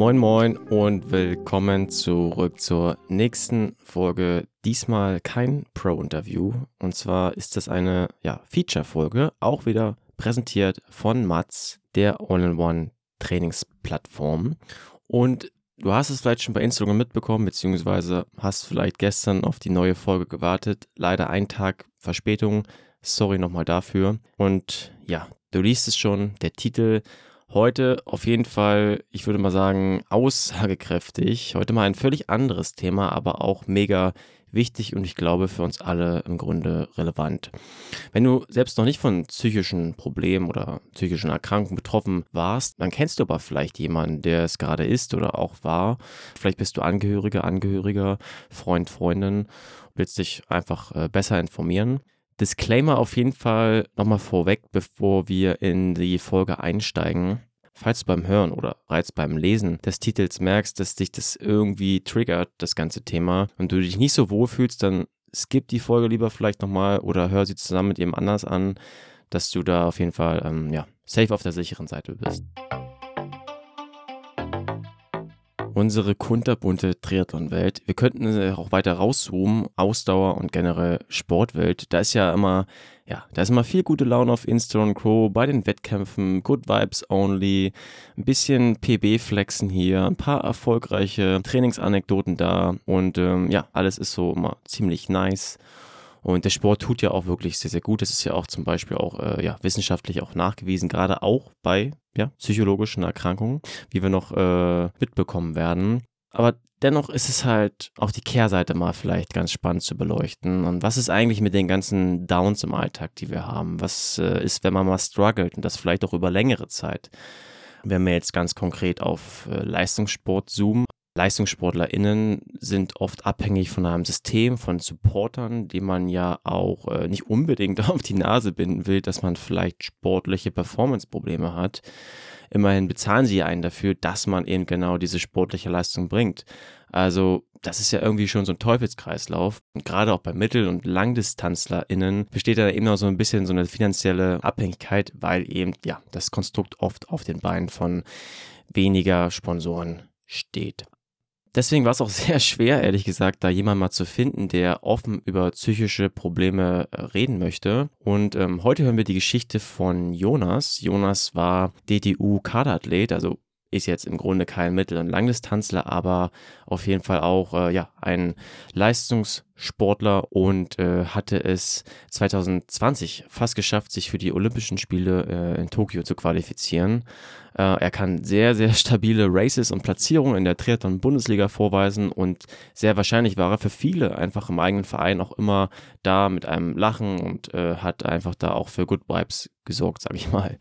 Moin Moin und willkommen zurück zur nächsten Folge. Diesmal kein Pro-Interview und zwar ist das eine ja, Feature-Folge, auch wieder präsentiert von Mats, der All-in-One Trainingsplattform. Und du hast es vielleicht schon bei Instagram mitbekommen, beziehungsweise hast vielleicht gestern auf die neue Folge gewartet. Leider ein Tag Verspätung. Sorry nochmal dafür. Und ja, du liest es schon, der Titel Heute auf jeden Fall, ich würde mal sagen, aussagekräftig. Heute mal ein völlig anderes Thema, aber auch mega wichtig und ich glaube für uns alle im Grunde relevant. Wenn du selbst noch nicht von psychischen Problemen oder psychischen Erkrankungen betroffen warst, dann kennst du aber vielleicht jemanden, der es gerade ist oder auch war. Vielleicht bist du Angehöriger, Angehöriger, Freund, Freundin, willst dich einfach äh, besser informieren. Disclaimer auf jeden Fall nochmal vorweg, bevor wir in die Folge einsteigen. Falls du beim Hören oder bereits beim Lesen des Titels merkst, dass dich das irgendwie triggert, das ganze Thema, und du dich nicht so wohl fühlst, dann skip die Folge lieber vielleicht nochmal oder hör sie zusammen mit jemand anders an, dass du da auf jeden Fall ähm, ja, safe auf der sicheren Seite bist unsere kunterbunte Triathlon-Welt. Wir könnten auch weiter rauszoomen, Ausdauer und generell Sportwelt. Da ist ja immer, ja, da ist immer viel gute Laune auf Insta und Co. bei den Wettkämpfen, Good Vibes Only, ein bisschen PB-Flexen hier, ein paar erfolgreiche Trainingsanekdoten da und ähm, ja, alles ist so immer ziemlich nice. Und der Sport tut ja auch wirklich sehr, sehr gut. Das ist ja auch zum Beispiel auch äh, ja, wissenschaftlich auch nachgewiesen, gerade auch bei ja, psychologischen Erkrankungen, wie wir noch äh, mitbekommen werden. Aber dennoch ist es halt auch die Kehrseite mal vielleicht ganz spannend zu beleuchten. Und was ist eigentlich mit den ganzen Downs im Alltag, die wir haben? Was äh, ist, wenn man mal struggelt und das vielleicht auch über längere Zeit? Wenn wir jetzt ganz konkret auf äh, Leistungssport zoomen, LeistungssportlerInnen sind oft abhängig von einem System, von Supportern, die man ja auch äh, nicht unbedingt auf die Nase binden will, dass man vielleicht sportliche Performance-Probleme hat. Immerhin bezahlen sie einen dafür, dass man eben genau diese sportliche Leistung bringt. Also, das ist ja irgendwie schon so ein Teufelskreislauf. Und gerade auch bei Mittel- und LangdistanzlerInnen besteht da eben auch so ein bisschen so eine finanzielle Abhängigkeit, weil eben, ja, das Konstrukt oft auf den Beinen von weniger Sponsoren steht. Deswegen war es auch sehr schwer, ehrlich gesagt, da jemand mal zu finden, der offen über psychische Probleme äh, reden möchte. Und ähm, heute hören wir die Geschichte von Jonas. Jonas war DTU-Kaderathlet, also ist jetzt im Grunde kein Mittel- und Langdistanzler, aber auf jeden Fall auch äh, ja, ein Leistungssportler und äh, hatte es 2020 fast geschafft, sich für die Olympischen Spiele äh, in Tokio zu qualifizieren. Äh, er kann sehr, sehr stabile Races und Platzierungen in der Triathlon-Bundesliga vorweisen und sehr wahrscheinlich war er für viele einfach im eigenen Verein auch immer da mit einem Lachen und äh, hat einfach da auch für Good Vibes gesorgt, sag ich mal.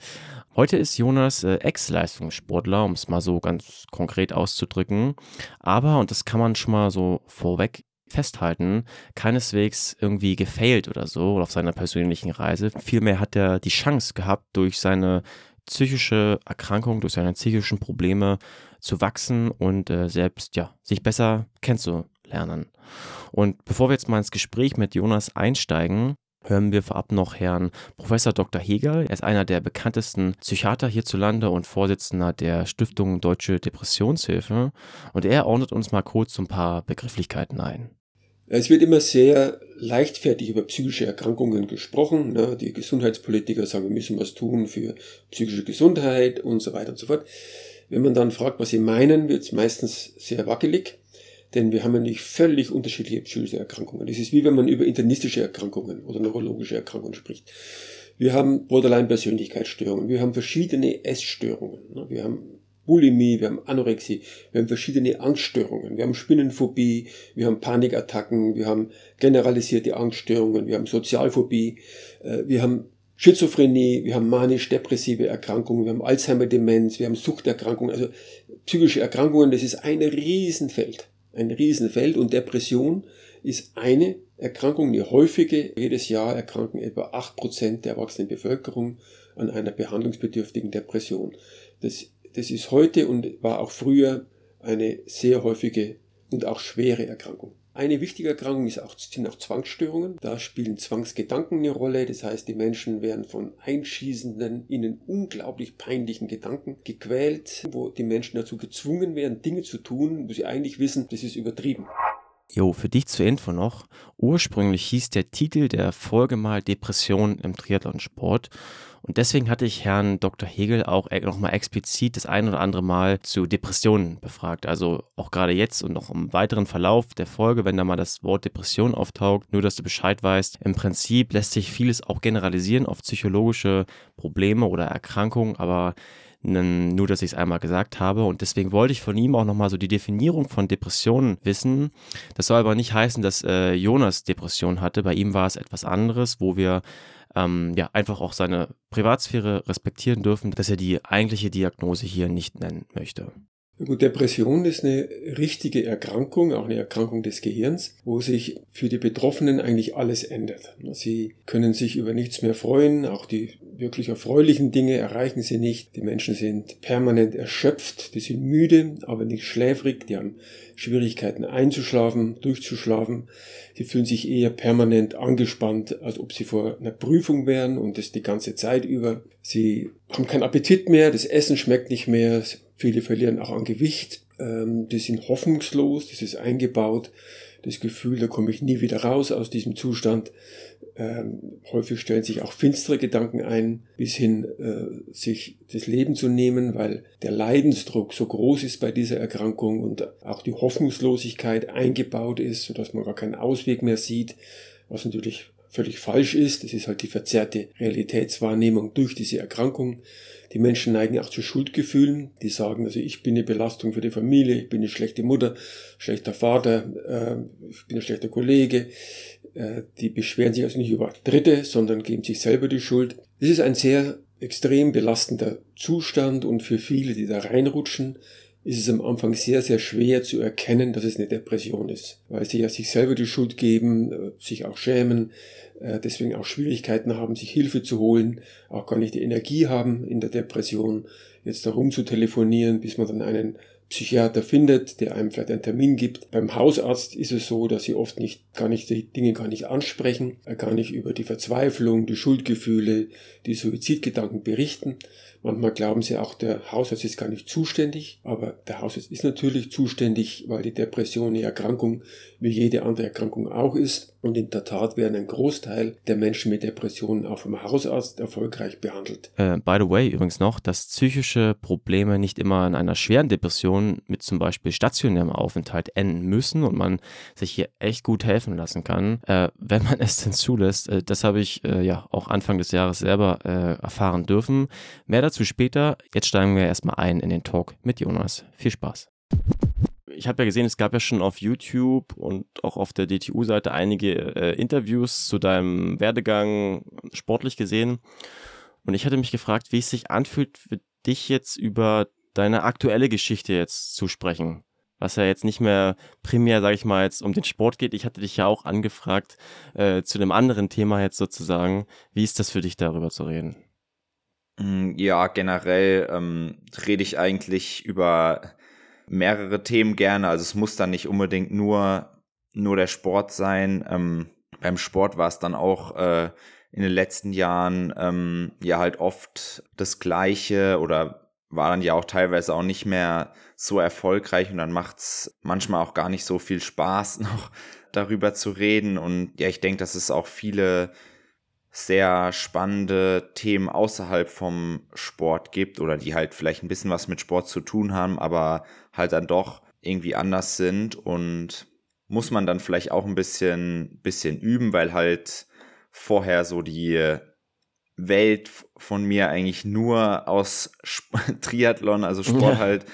Heute ist Jonas äh, Ex-Leistungssportler, um es mal so ganz konkret auszudrücken. Aber, und das kann man schon mal so vorweg festhalten, keineswegs irgendwie gefailt oder so auf seiner persönlichen Reise. Vielmehr hat er die Chance gehabt, durch seine psychische Erkrankung, durch seine psychischen Probleme zu wachsen und äh, selbst ja, sich besser kennenzulernen. Und bevor wir jetzt mal ins Gespräch mit Jonas einsteigen, hören wir vorab noch Herrn Professor Dr. Hegel. Er ist einer der bekanntesten Psychiater hierzulande und Vorsitzender der Stiftung Deutsche Depressionshilfe. Und er ordnet uns mal kurz ein paar Begrifflichkeiten ein. Es wird immer sehr leichtfertig über psychische Erkrankungen gesprochen. Ne? Die Gesundheitspolitiker sagen, wir müssen was tun für psychische Gesundheit und so weiter und so fort. Wenn man dann fragt, was sie meinen, wird es meistens sehr wackelig. Denn wir haben ja nicht völlig unterschiedliche psychische Erkrankungen. Das ist wie wenn man über internistische Erkrankungen oder neurologische Erkrankungen spricht. Wir haben Borderline-Persönlichkeitsstörungen, wir haben verschiedene Essstörungen, ne? wir haben Bulimie, wir haben Anorexie, wir haben verschiedene Angststörungen, wir haben Spinnenphobie, wir haben Panikattacken, wir haben generalisierte Angststörungen, wir haben Sozialphobie, äh, wir haben Schizophrenie, wir haben manisch-depressive Erkrankungen, wir haben Alzheimer-Demenz, wir haben Suchterkrankungen, also psychische Erkrankungen, das ist ein Riesenfeld ein Riesenfeld und Depression ist eine Erkrankung, eine häufige. Jedes Jahr erkranken etwa 8% der erwachsenen Bevölkerung an einer behandlungsbedürftigen Depression. Das, das ist heute und war auch früher eine sehr häufige und auch schwere Erkrankung. Eine wichtige Erkrankung ist auch, sind auch Zwangsstörungen. Da spielen Zwangsgedanken eine Rolle. Das heißt, die Menschen werden von einschießenden, ihnen unglaublich peinlichen Gedanken gequält, wo die Menschen dazu gezwungen werden, Dinge zu tun, wo sie eigentlich wissen, das ist übertrieben. Jo, für dich zur Info noch. Ursprünglich hieß der Titel der Folge mal Depression im Triathlonsport. Und deswegen hatte ich Herrn Dr. Hegel auch e-, nochmal explizit das ein oder andere Mal zu Depressionen befragt. Also auch gerade jetzt und noch im weiteren Verlauf der Folge, wenn da mal das Wort Depression auftaucht, nur dass du Bescheid weißt. Im Prinzip lässt sich vieles auch generalisieren auf psychologische Probleme oder Erkrankungen, aber nur, dass ich es einmal gesagt habe. Und deswegen wollte ich von ihm auch nochmal so die Definierung von Depressionen wissen. Das soll aber nicht heißen, dass äh, Jonas Depression hatte. Bei ihm war es etwas anderes, wo wir ähm, ja einfach auch seine Privatsphäre respektieren dürfen, dass er die eigentliche Diagnose hier nicht nennen möchte. Gut, Depression ist eine richtige Erkrankung, auch eine Erkrankung des Gehirns, wo sich für die Betroffenen eigentlich alles ändert. Sie können sich über nichts mehr freuen, auch die wirklich erfreulichen Dinge erreichen sie nicht. Die Menschen sind permanent erschöpft, die sind müde, aber nicht schläfrig, die haben Schwierigkeiten einzuschlafen, durchzuschlafen. Sie fühlen sich eher permanent angespannt, als ob sie vor einer Prüfung wären und das die ganze Zeit über. Sie haben keinen Appetit mehr, das Essen schmeckt nicht mehr, viele verlieren auch an Gewicht, ähm, die sind hoffnungslos, das ist eingebaut, das Gefühl, da komme ich nie wieder raus aus diesem Zustand. Ähm, häufig stellen sich auch finstere Gedanken ein, bis hin äh, sich das Leben zu nehmen, weil der Leidensdruck so groß ist bei dieser Erkrankung und auch die Hoffnungslosigkeit eingebaut ist, sodass man gar keinen Ausweg mehr sieht, was natürlich völlig falsch ist. Das ist halt die verzerrte Realitätswahrnehmung durch diese Erkrankung. Die Menschen neigen auch zu Schuldgefühlen. Die sagen, also ich bin eine Belastung für die Familie, ich bin eine schlechte Mutter, schlechter Vater, äh, ich bin ein schlechter Kollege. Äh, die beschweren sich also nicht über Dritte, sondern geben sich selber die Schuld. Das ist ein sehr extrem belastender Zustand und für viele, die da reinrutschen, ist es am Anfang sehr, sehr schwer zu erkennen, dass es eine Depression ist, weil sie ja sich selber die Schuld geben, äh, sich auch schämen, äh, deswegen auch Schwierigkeiten haben, sich Hilfe zu holen, auch gar nicht die Energie haben in der Depression, jetzt darum zu telefonieren, bis man dann einen Psychiater findet, der einem vielleicht einen Termin gibt. Beim Hausarzt ist es so, dass sie oft nicht, gar nicht die Dinge gar nicht ansprechen, äh, gar nicht über die Verzweiflung, die Schuldgefühle, die Suizidgedanken berichten. Manchmal glauben sie auch, der Hausarzt ist gar nicht zuständig, aber der Hausarzt ist natürlich zuständig, weil die Depression eine Erkrankung wie jede andere Erkrankung auch ist. Und in der Tat werden ein Großteil der Menschen mit Depressionen auch vom Hausarzt erfolgreich behandelt. Äh, by the way, übrigens noch, dass psychische Probleme nicht immer in einer schweren Depression mit zum Beispiel stationärem Aufenthalt enden müssen und man sich hier echt gut helfen lassen kann, äh, wenn man es denn zulässt. Äh, das habe ich äh, ja auch Anfang des Jahres selber äh, erfahren dürfen. Mehr dazu später. Jetzt steigen wir erstmal ein in den Talk mit Jonas. Viel Spaß ich habe ja gesehen, es gab ja schon auf YouTube und auch auf der DTU-Seite einige äh, Interviews zu deinem Werdegang sportlich gesehen. Und ich hatte mich gefragt, wie es sich anfühlt für dich jetzt über deine aktuelle Geschichte jetzt zu sprechen. Was ja jetzt nicht mehr primär, sage ich mal, jetzt um den Sport geht. Ich hatte dich ja auch angefragt äh, zu einem anderen Thema jetzt sozusagen. Wie ist das für dich, darüber zu reden? Mm, ja, generell ähm, rede ich eigentlich über mehrere Themen gerne. Also es muss dann nicht unbedingt nur, nur der Sport sein. Ähm, beim Sport war es dann auch äh, in den letzten Jahren ähm, ja halt oft das Gleiche oder war dann ja auch teilweise auch nicht mehr so erfolgreich und dann macht's manchmal auch gar nicht so viel Spaß, noch darüber zu reden. Und ja, ich denke, dass es auch viele sehr spannende Themen außerhalb vom Sport gibt oder die halt vielleicht ein bisschen was mit Sport zu tun haben, aber halt dann doch irgendwie anders sind und muss man dann vielleicht auch ein bisschen, bisschen üben, weil halt vorher so die Welt von mir eigentlich nur aus Triathlon, also Sport ja. halt,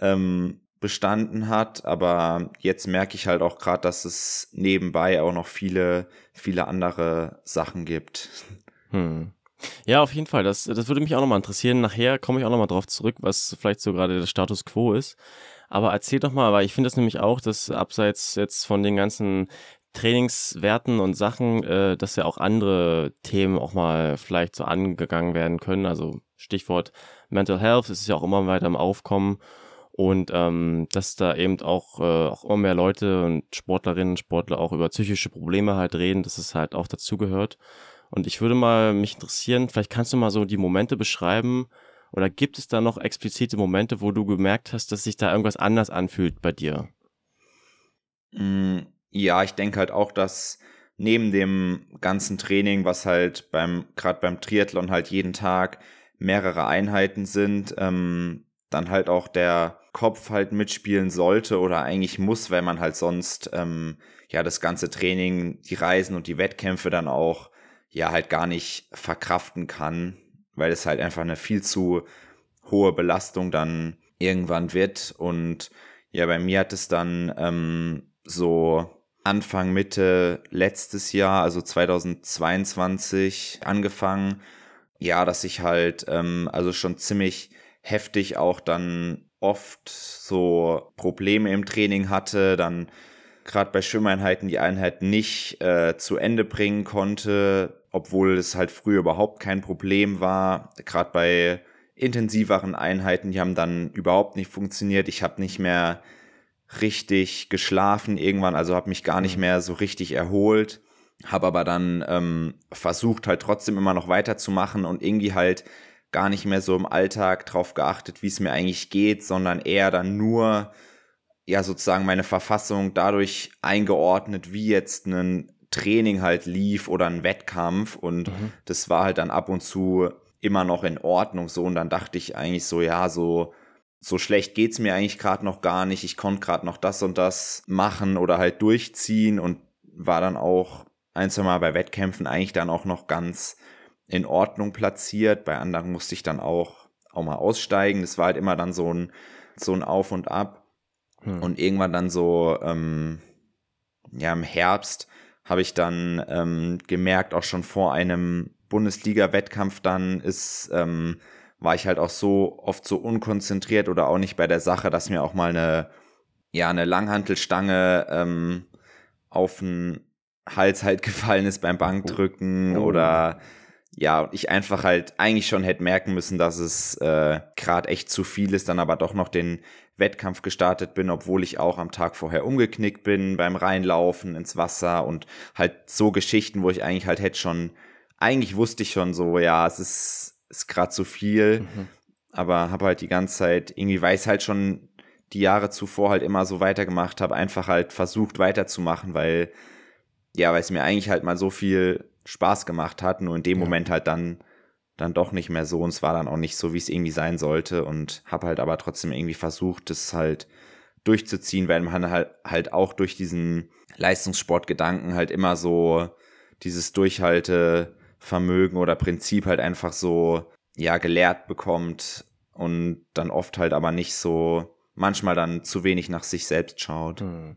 ähm, bestanden hat. Aber jetzt merke ich halt auch gerade, dass es nebenbei auch noch viele, viele andere Sachen gibt. Hm. Ja, auf jeden Fall. Das, das würde mich auch nochmal interessieren. Nachher komme ich auch nochmal drauf zurück, was vielleicht so gerade der Status quo ist. Aber erzähl doch mal, weil ich finde das nämlich auch, dass abseits jetzt von den ganzen Trainingswerten und Sachen, äh, dass ja auch andere Themen auch mal vielleicht so angegangen werden können. Also Stichwort Mental Health, ist ja auch immer weiter im Aufkommen. Und ähm, dass da eben auch, äh, auch immer mehr Leute und Sportlerinnen und Sportler auch über psychische Probleme halt reden, dass es halt auch dazugehört. Und ich würde mal mich interessieren, vielleicht kannst du mal so die Momente beschreiben, oder gibt es da noch explizite Momente, wo du gemerkt hast, dass sich da irgendwas anders anfühlt bei dir? Mm, ja, ich denke halt auch, dass neben dem ganzen Training, was halt beim, gerade beim Triathlon halt jeden Tag mehrere Einheiten sind, ähm, dann halt auch der Kopf halt mitspielen sollte oder eigentlich muss, weil man halt sonst ähm, ja das ganze Training, die Reisen und die Wettkämpfe dann auch ja halt gar nicht verkraften kann, weil es halt einfach eine viel zu hohe Belastung dann irgendwann wird. Und ja, bei mir hat es dann ähm, so Anfang, Mitte letztes Jahr, also 2022, angefangen. Ja, dass ich halt, ähm, also schon ziemlich heftig auch dann oft so Probleme im Training hatte, dann gerade bei Schwimmeinheiten die Einheit nicht äh, zu Ende bringen konnte, obwohl es halt früher überhaupt kein Problem war. Gerade bei intensiveren Einheiten, die haben dann überhaupt nicht funktioniert. Ich habe nicht mehr richtig geschlafen irgendwann, also habe mich gar nicht mhm. mehr so richtig erholt, habe aber dann ähm, versucht halt trotzdem immer noch weiterzumachen und irgendwie halt gar nicht mehr so im Alltag drauf geachtet, wie es mir eigentlich geht, sondern eher dann nur ja sozusagen meine Verfassung dadurch eingeordnet, wie jetzt ein Training halt lief oder ein Wettkampf und mhm. das war halt dann ab und zu immer noch in Ordnung so und dann dachte ich eigentlich so ja so so schlecht geht's mir eigentlich gerade noch gar nicht ich konnte gerade noch das und das machen oder halt durchziehen und war dann auch ein zwei Mal bei Wettkämpfen eigentlich dann auch noch ganz in Ordnung platziert bei anderen musste ich dann auch auch mal aussteigen das war halt immer dann so ein so ein Auf und Ab hm. und irgendwann dann so ähm, ja im Herbst habe ich dann ähm, gemerkt, auch schon vor einem Bundesliga-Wettkampf dann ist, ähm, war ich halt auch so oft so unkonzentriert oder auch nicht bei der Sache, dass mir auch mal eine, ja, eine Langhantelstange ähm, auf den Hals halt gefallen ist beim Bankdrücken oh. oder ja, ich einfach halt eigentlich schon hätte merken müssen, dass es äh, gerade echt zu viel ist, dann aber doch noch den Wettkampf gestartet bin, obwohl ich auch am Tag vorher umgeknickt bin beim Reinlaufen ins Wasser und halt so Geschichten, wo ich eigentlich halt hätte schon, eigentlich wusste ich schon so, ja, es ist, ist gerade zu viel, mhm. aber habe halt die ganze Zeit, irgendwie weiß halt schon die Jahre zuvor halt immer so weitergemacht, habe einfach halt versucht weiterzumachen, weil, ja, weil es mir eigentlich halt mal so viel Spaß gemacht hat, nur in dem ja. Moment halt dann dann doch nicht mehr so und es war dann auch nicht so, wie es irgendwie sein sollte und habe halt aber trotzdem irgendwie versucht, das halt durchzuziehen, weil man halt, halt auch durch diesen Leistungssportgedanken halt immer so dieses Durchhaltevermögen oder Prinzip halt einfach so, ja, gelehrt bekommt und dann oft halt aber nicht so, manchmal dann zu wenig nach sich selbst schaut. Hm.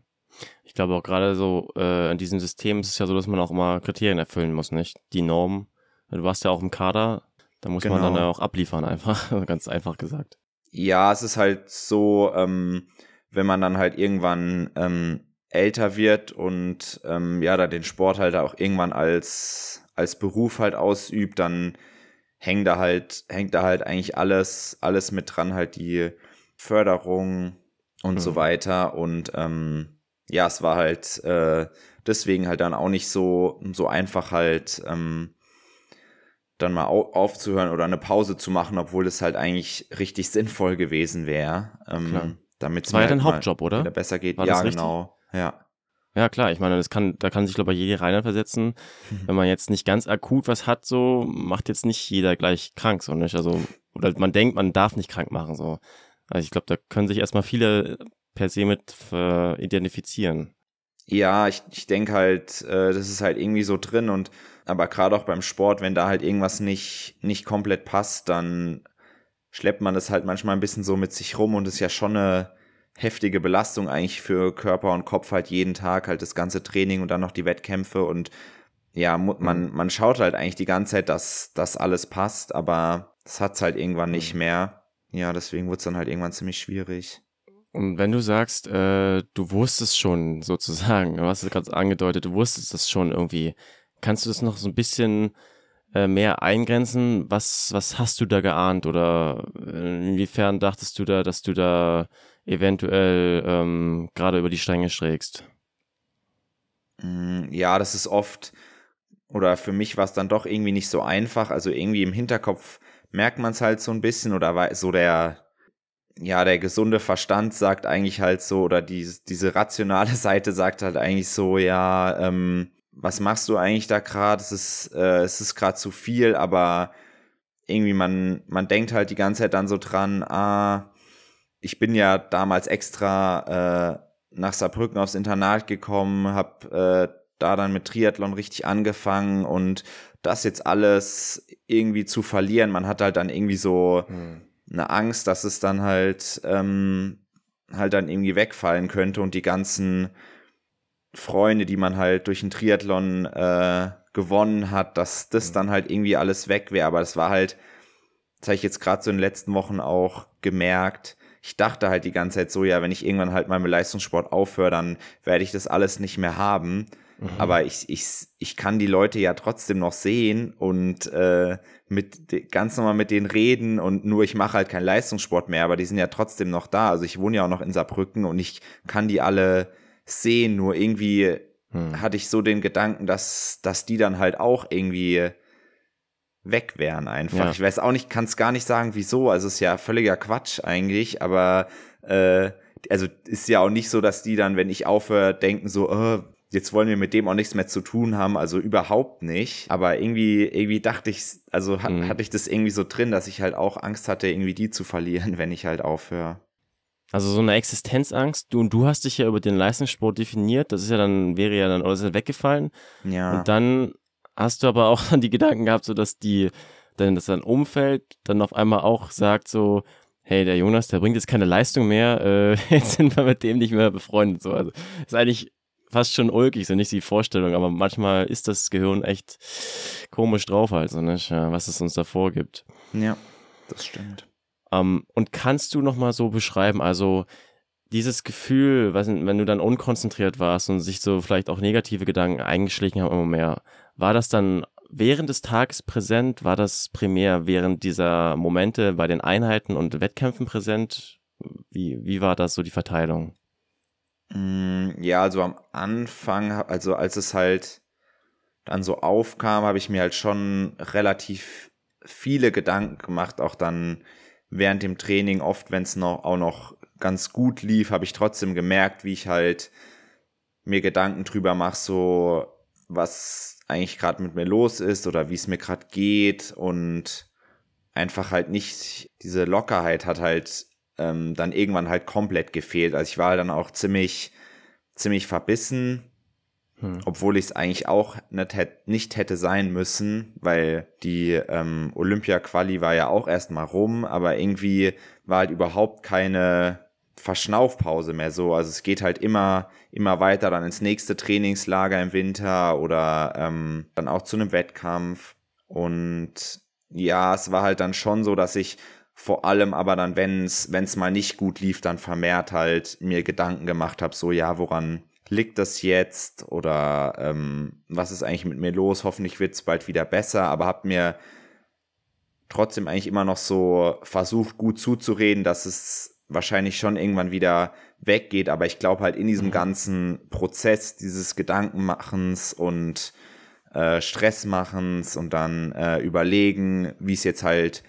Ich glaube auch gerade so äh, in diesem System ist es ja so, dass man auch immer Kriterien erfüllen muss, nicht? Die Norm. Du warst ja auch im Kader, da muss genau. man dann genau. auch abliefern, einfach, ganz einfach gesagt. Ja, es ist halt so, ähm, wenn man dann halt irgendwann ähm, älter wird und ähm, ja, da den Sport halt auch irgendwann als, als Beruf halt ausübt, dann hängt da halt, hängt da halt eigentlich alles, alles mit dran, halt die Förderung und mhm. so weiter. Und ähm, ja, es war halt äh, deswegen halt dann auch nicht so, so einfach halt ähm, dann mal aufzuhören oder eine Pause zu machen, obwohl es halt eigentlich richtig sinnvoll gewesen wäre. Ähm, damit es war ja halt dein Hauptjob, oder? Besser geht. War ja, genau. Ja. Ja, klar, ich meine, das kann, da kann sich, glaube ich, jeder reinversetzen. Mhm. Wenn man jetzt nicht ganz akut was hat, so, macht jetzt nicht jeder gleich krank, so nicht. Also, oder man denkt, man darf nicht krank machen, so. Also ich glaube, da können sich erstmal viele per se mit äh, identifizieren. Ja, ich, ich denke halt, äh, das ist halt irgendwie so drin und aber gerade auch beim Sport, wenn da halt irgendwas nicht, nicht komplett passt, dann schleppt man das halt manchmal ein bisschen so mit sich rum und ist ja schon eine heftige Belastung eigentlich für Körper und Kopf halt jeden Tag halt das ganze Training und dann noch die Wettkämpfe und ja, man, mhm. man schaut halt eigentlich die ganze Zeit, dass das alles passt, aber das hat's halt irgendwann nicht mhm. mehr. Ja, deswegen wurde es dann halt irgendwann ziemlich schwierig. Und wenn du sagst, äh, du wusstest schon sozusagen, du hast es gerade angedeutet, du wusstest das schon irgendwie, Kannst du das noch so ein bisschen äh, mehr eingrenzen? Was, was hast du da geahnt oder inwiefern dachtest du da, dass du da eventuell ähm, gerade über die Stränge schrägst? Mm, ja, das ist oft, oder für mich war es dann doch irgendwie nicht so einfach. Also irgendwie im Hinterkopf merkt man es halt so ein bisschen oder so der, ja, der gesunde Verstand sagt eigentlich halt so, oder die, diese rationale Seite sagt halt eigentlich so, ja, ähm, was machst du eigentlich da gerade? Es ist, äh, es ist gerade zu viel, aber irgendwie man, man denkt halt die ganze Zeit dann so dran, ah, ich bin ja damals extra äh, nach Saarbrücken aufs Internat gekommen, hab äh, da dann mit Triathlon richtig angefangen und das jetzt alles irgendwie zu verlieren, man hat halt dann irgendwie so hm. Eine Angst, dass es dann halt ähm, halt dann irgendwie wegfallen könnte und die ganzen Freunde, die man halt durch den Triathlon äh, gewonnen hat, dass das mhm. dann halt irgendwie alles weg wäre. Aber das war halt, das habe ich jetzt gerade so in den letzten Wochen auch gemerkt. Ich dachte halt die ganze Zeit so, ja, wenn ich irgendwann halt mal mit Leistungssport aufhöre, dann werde ich das alles nicht mehr haben. Mhm. Aber ich, ich, ich kann die Leute ja trotzdem noch sehen und äh, mit ganz normal mit denen reden und nur ich mache halt keinen Leistungssport mehr, aber die sind ja trotzdem noch da. Also ich wohne ja auch noch in Saarbrücken und ich kann die alle sehen, nur irgendwie hm. hatte ich so den Gedanken, dass, dass die dann halt auch irgendwie weg wären einfach. Ja. Ich weiß auch nicht, kann es gar nicht sagen, wieso. Also ist ja völliger Quatsch eigentlich, aber äh, also ist ja auch nicht so, dass die dann, wenn ich aufhöre, denken so, oh, jetzt wollen wir mit dem auch nichts mehr zu tun haben, also überhaupt nicht. Aber irgendwie, irgendwie dachte ich, also hat, mhm. hatte ich das irgendwie so drin, dass ich halt auch Angst hatte, irgendwie die zu verlieren, wenn ich halt aufhöre. Also so eine Existenzangst. Du und du hast dich ja über den Leistungssport definiert. Das ist ja dann, wäre ja dann, oder ist ja weggefallen. Ja. Und dann hast du aber auch dann die Gedanken gehabt, so dass die, dann das dein Umfeld dann auf einmal auch sagt so, hey, der Jonas, der bringt jetzt keine Leistung mehr, äh, jetzt sind wir mit dem nicht mehr befreundet. So, also ist eigentlich fast schon ulkig, so nicht die Vorstellung, aber manchmal ist das Gehirn echt komisch drauf halt, so nicht, was es uns da vorgibt. Ja, das stimmt. Ähm, und kannst du nochmal so beschreiben, also dieses Gefühl, wenn du dann unkonzentriert warst und sich so vielleicht auch negative Gedanken eingeschlichen haben immer mehr, war das dann während des Tages präsent? War das primär während dieser Momente bei den Einheiten und Wettkämpfen präsent? Wie, wie war das so die Verteilung? Mm, ja, also am Anfang, also als es halt dann so aufkam, habe ich mir halt schon relativ viele Gedanken gemacht, auch dann während dem Training oft, wenn es noch auch noch ganz gut lief, habe ich trotzdem gemerkt, wie ich halt mir Gedanken drüber mache, so was eigentlich gerade mit mir los ist oder wie es mir gerade geht und einfach halt nicht diese Lockerheit hat halt ähm, dann irgendwann halt komplett gefehlt. Also ich war dann auch ziemlich ziemlich verbissen hm. Obwohl ich es eigentlich auch nicht, nicht, hätte sein müssen, weil die ähm, Olympia-Quali war ja auch erstmal rum, aber irgendwie war halt überhaupt keine Verschnaufpause mehr so. Also es geht halt immer, immer weiter dann ins nächste Trainingslager im Winter oder ähm, dann auch zu einem Wettkampf. Und ja, es war halt dann schon so, dass ich vor allem aber dann, wenn es mal nicht gut lief, dann vermehrt halt mir Gedanken gemacht habe, so ja, woran liegt das jetzt oder ähm, was ist eigentlich mit mir los? Hoffentlich wird es bald wieder besser, aber habe mir trotzdem eigentlich immer noch so versucht, gut zuzureden, dass es wahrscheinlich schon irgendwann wieder weggeht, aber ich glaube halt in diesem mhm. ganzen Prozess dieses Gedankenmachens und äh, Stressmachens und dann äh, überlegen, wie es jetzt halt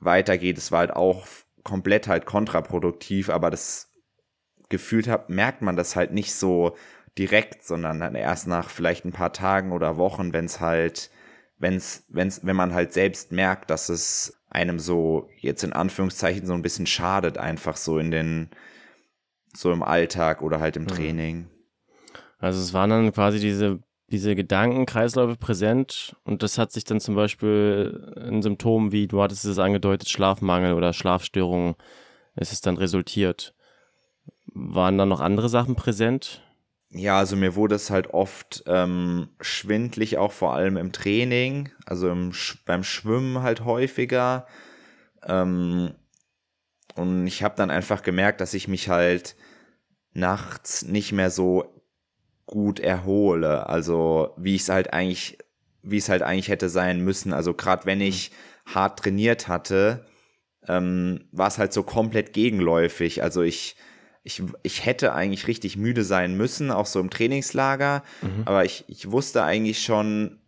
weitergeht, es war halt auch komplett halt kontraproduktiv, aber das gefühlt habe, merkt man das halt nicht so direkt, sondern dann erst nach vielleicht ein paar Tagen oder Wochen, wenn es halt, wenn's, wenn's, wenn man halt selbst merkt, dass es einem so jetzt in Anführungszeichen so ein bisschen schadet, einfach so in den, so im Alltag oder halt im mhm. Training. Also es waren dann quasi diese, diese Gedankenkreisläufe präsent und das hat sich dann zum Beispiel in Symptomen wie, du hattest es angedeutet, Schlafmangel oder Schlafstörungen, ist es dann resultiert. Waren da noch andere Sachen präsent? Ja, also mir wurde es halt oft ähm, schwindlig, auch vor allem im Training, also im, beim Schwimmen halt häufiger. Ähm, und ich habe dann einfach gemerkt, dass ich mich halt nachts nicht mehr so gut erhole. Also wie ich es halt eigentlich, wie es halt eigentlich hätte sein müssen. Also gerade wenn ich hart trainiert hatte, ähm, war es halt so komplett gegenläufig. Also ich, ich, ich hätte eigentlich richtig müde sein müssen, auch so im Trainingslager, mhm. aber ich, ich wusste eigentlich schon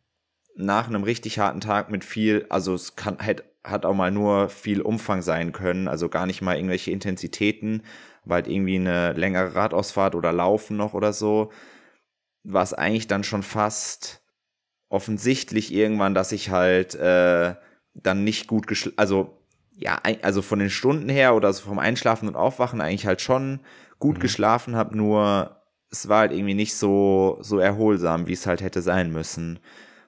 nach einem richtig harten Tag mit viel, also es kann, hat, hat auch mal nur viel Umfang sein können, also gar nicht mal irgendwelche Intensitäten, weil halt irgendwie eine längere Radausfahrt oder Laufen noch oder so, war es eigentlich dann schon fast offensichtlich irgendwann, dass ich halt äh, dann nicht gut geschlafen, also ja, also von den Stunden her oder so vom Einschlafen und Aufwachen eigentlich halt schon gut mhm. geschlafen habe, nur es war halt irgendwie nicht so, so erholsam, wie es halt hätte sein müssen.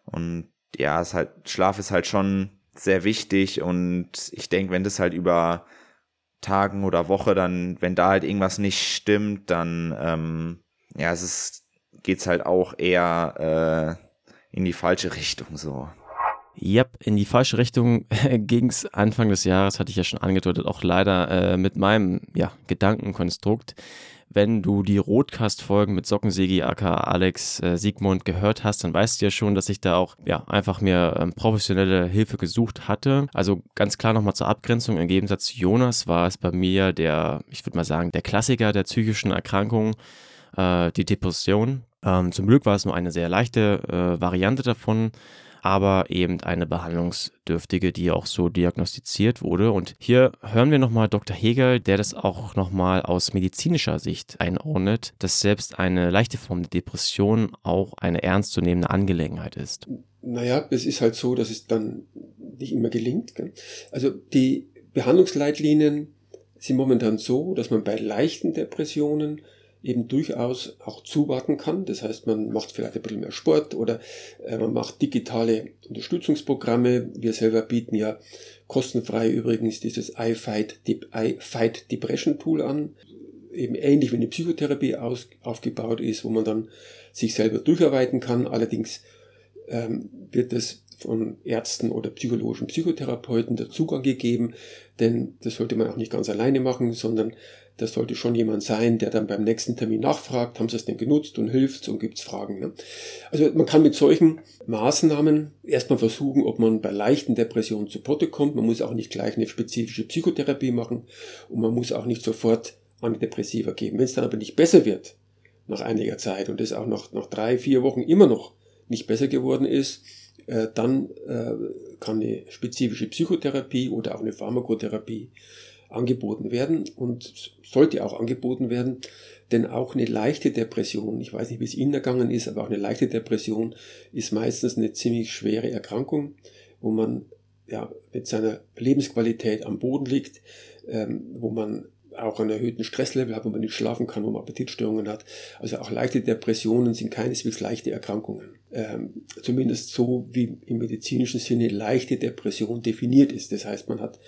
Und ja, es halt, Schlaf ist halt schon sehr wichtig und ich denke, wenn das halt über Tagen oder Woche dann, wenn da halt irgendwas nicht stimmt, dann ähm, ja, es ist, geht's halt auch eher äh, in die falsche Richtung so. Ja, in die falsche Richtung ging es Anfang des Jahres, hatte ich ja schon angedeutet, auch leider äh, mit meinem ja, Gedankenkonstrukt. Wenn du die Rotcast-Folgen mit Sockensegi aka Alex äh, Siegmund gehört hast, dann weißt du ja schon, dass ich da auch ja, einfach mir ähm, professionelle Hilfe gesucht hatte. Also ganz klar nochmal zur Abgrenzung. Im Gegensatz zu Jonas war es bei mir der, ich würde mal sagen, der Klassiker der psychischen Erkrankung, äh, die Depression. Ähm, zum Glück war es nur eine sehr leichte äh, Variante davon aber eben eine behandlungsdürftige, die auch so diagnostiziert wurde. Und hier hören wir nochmal Dr. Hegel, der das auch nochmal aus medizinischer Sicht einordnet, dass selbst eine leichte Form der Depression auch eine ernstzunehmende Angelegenheit ist. Naja, es ist halt so, dass es dann nicht immer gelingt. Gell? Also die Behandlungsleitlinien sind momentan so, dass man bei leichten Depressionen eben durchaus auch zuwarten kann. Das heißt, man macht vielleicht ein bisschen mehr Sport oder äh, man macht digitale Unterstützungsprogramme. Wir selber bieten ja kostenfrei übrigens dieses iFight, iFight Depression Tool an. Eben ähnlich wie eine Psychotherapie aus, aufgebaut ist, wo man dann sich selber durcharbeiten kann. Allerdings ähm, wird es von Ärzten oder psychologischen Psychotherapeuten der Zugang gegeben, denn das sollte man auch nicht ganz alleine machen, sondern das sollte schon jemand sein, der dann beim nächsten Termin nachfragt, haben Sie es denn genutzt und hilft und gibt's Fragen. Ne? Also man kann mit solchen Maßnahmen erstmal versuchen, ob man bei leichten Depressionen zu Potte kommt. Man muss auch nicht gleich eine spezifische Psychotherapie machen und man muss auch nicht sofort Antidepressiva geben. Wenn es dann aber nicht besser wird nach einiger Zeit und es auch noch nach drei, vier Wochen immer noch nicht besser geworden ist, äh, dann äh, kann eine spezifische Psychotherapie oder auch eine Pharmakotherapie angeboten werden und sollte auch angeboten werden, denn auch eine leichte Depression, ich weiß nicht, wie es Ihnen ergangen ist, aber auch eine leichte Depression ist meistens eine ziemlich schwere Erkrankung, wo man ja mit seiner Lebensqualität am Boden liegt, ähm, wo man auch einen erhöhten Stresslevel hat, wo man nicht schlafen kann, wo man Appetitstörungen hat. Also auch leichte Depressionen sind keineswegs leichte Erkrankungen. Ähm, zumindest so, wie im medizinischen Sinne leichte Depression definiert ist. Das heißt, man hat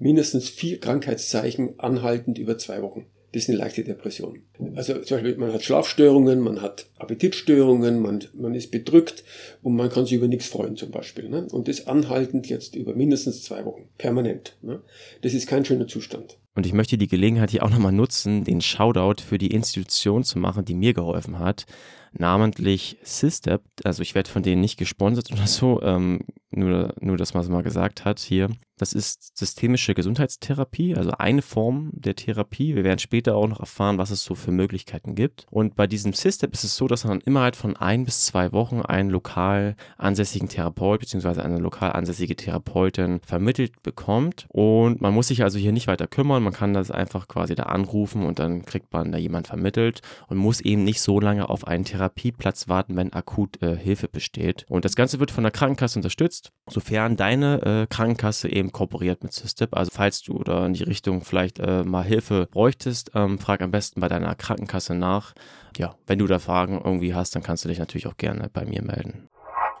mindestens vier Krankheitszeichen anhaltend über zwei Wochen. Das ist eine leichte Depression. Also zum Beispiel, man hat Schlafstörungen, man hat Appetitstörungen, man, man ist bedrückt und man kann sich über nichts freuen zum Beispiel. Ne? Und das anhaltend jetzt über mindestens zwei Wochen, permanent. Ne? Das ist kein schöner Zustand. Und ich möchte die Gelegenheit hier auch nochmal nutzen, den Shoutout für die Institution zu machen, die mir geholfen hat namentlich SysTep. Also ich werde von denen nicht gesponsert oder so, ähm, nur, nur, dass man es mal gesagt hat hier. Das ist systemische Gesundheitstherapie, also eine Form der Therapie. Wir werden später auch noch erfahren, was es so für Möglichkeiten gibt. Und bei diesem SysTep ist es so, dass man innerhalb von ein bis zwei Wochen einen lokal ansässigen Therapeut bzw. eine lokal ansässige Therapeutin vermittelt bekommt. Und man muss sich also hier nicht weiter kümmern. Man kann das einfach quasi da anrufen und dann kriegt man da jemand vermittelt und muss eben nicht so lange auf einen Therapieplatz warten, wenn akut äh, Hilfe besteht. Und das Ganze wird von der Krankenkasse unterstützt, sofern deine äh, Krankenkasse eben kooperiert mit SysTip. Also falls du da in die Richtung vielleicht äh, mal Hilfe bräuchtest, ähm, frag am besten bei deiner Krankenkasse nach. Ja, wenn du da Fragen irgendwie hast, dann kannst du dich natürlich auch gerne bei mir melden.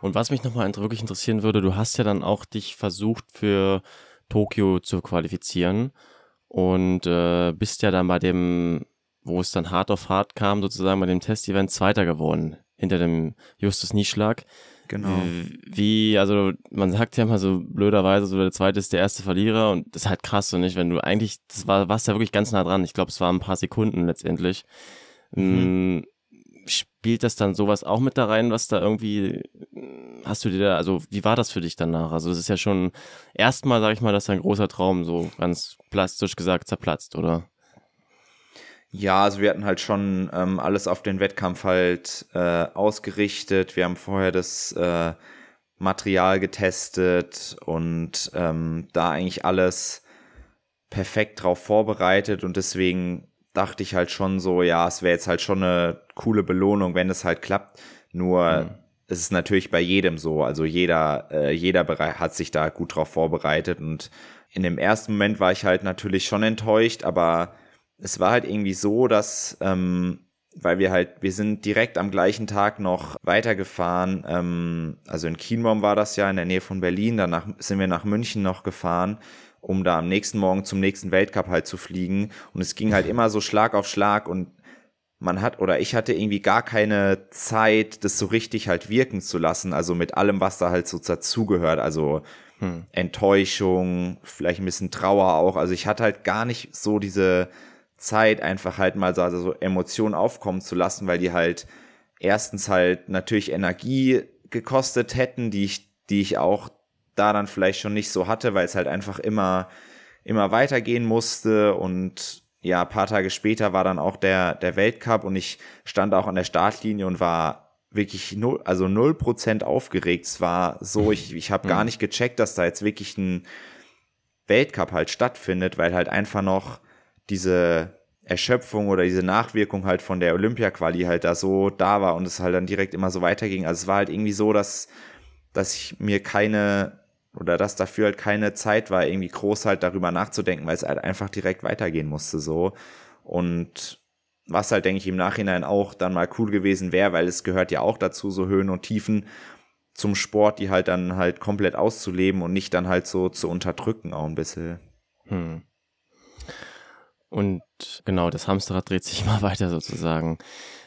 Und was mich nochmal wirklich interessieren würde, du hast ja dann auch dich versucht für Tokio zu qualifizieren und äh, bist ja dann bei dem, wo es dann hart auf hart kam, sozusagen bei dem Testevent Zweiter geworden, hinter dem Justus Nieschlag. Genau. Wie, also man sagt ja immer so blöderweise, so der zweite ist der erste Verlierer und das ist halt krass, so nicht, wenn du eigentlich, das war, warst ja wirklich ganz nah dran. Ich glaube, es waren ein paar Sekunden letztendlich. Mhm. Mm, spielt das dann sowas auch mit da rein, was da irgendwie, hast du dir da, also wie war das für dich danach? Also es ist ja schon erstmal, sag ich mal, dass dein großer Traum so ganz plastisch gesagt zerplatzt, oder? Ja, also wir hatten halt schon ähm, alles auf den Wettkampf halt äh, ausgerichtet. Wir haben vorher das äh, Material getestet und ähm, da eigentlich alles perfekt drauf vorbereitet und deswegen dachte ich halt schon so, ja, es wäre jetzt halt schon eine coole Belohnung, wenn es halt klappt. Nur mhm. es ist natürlich bei jedem so. Also jeder, äh, jeder hat sich da gut drauf vorbereitet und in dem ersten Moment war ich halt natürlich schon enttäuscht, aber es war halt irgendwie so, dass, ähm, weil wir halt, wir sind direkt am gleichen Tag noch weitergefahren, ähm, also in Kienbaum war das ja in der Nähe von Berlin, danach sind wir nach München noch gefahren, um da am nächsten Morgen zum nächsten Weltcup halt zu fliegen. Und es ging halt immer so Schlag auf Schlag und man hat oder ich hatte irgendwie gar keine Zeit, das so richtig halt wirken zu lassen, also mit allem, was da halt so dazugehört, also hm. Enttäuschung, vielleicht ein bisschen Trauer auch, also ich hatte halt gar nicht so diese Zeit, einfach halt mal so, also so Emotionen aufkommen zu lassen, weil die halt erstens halt natürlich Energie gekostet hätten, die ich, die ich auch da dann vielleicht schon nicht so hatte, weil es halt einfach immer, immer weitergehen musste und ja, paar Tage später war dann auch der, der Weltcup und ich stand auch an der Startlinie und war wirklich null, also null Prozent aufgeregt. Es war so, ich, ich habe gar mhm. nicht gecheckt, dass da jetzt wirklich ein Weltcup halt stattfindet, weil halt einfach noch diese Erschöpfung oder diese Nachwirkung halt von der Olympia-Quali halt da so da war und es halt dann direkt immer so weiterging. Also es war halt irgendwie so, dass, dass ich mir keine oder dass dafür halt keine Zeit war, irgendwie groß halt darüber nachzudenken, weil es halt einfach direkt weitergehen musste so. Und was halt, denke ich, im Nachhinein auch dann mal cool gewesen wäre, weil es gehört ja auch dazu, so Höhen und Tiefen zum Sport, die halt dann halt komplett auszuleben und nicht dann halt so zu unterdrücken auch ein bisschen. Hm. Und genau, das Hamsterrad dreht sich mal weiter sozusagen.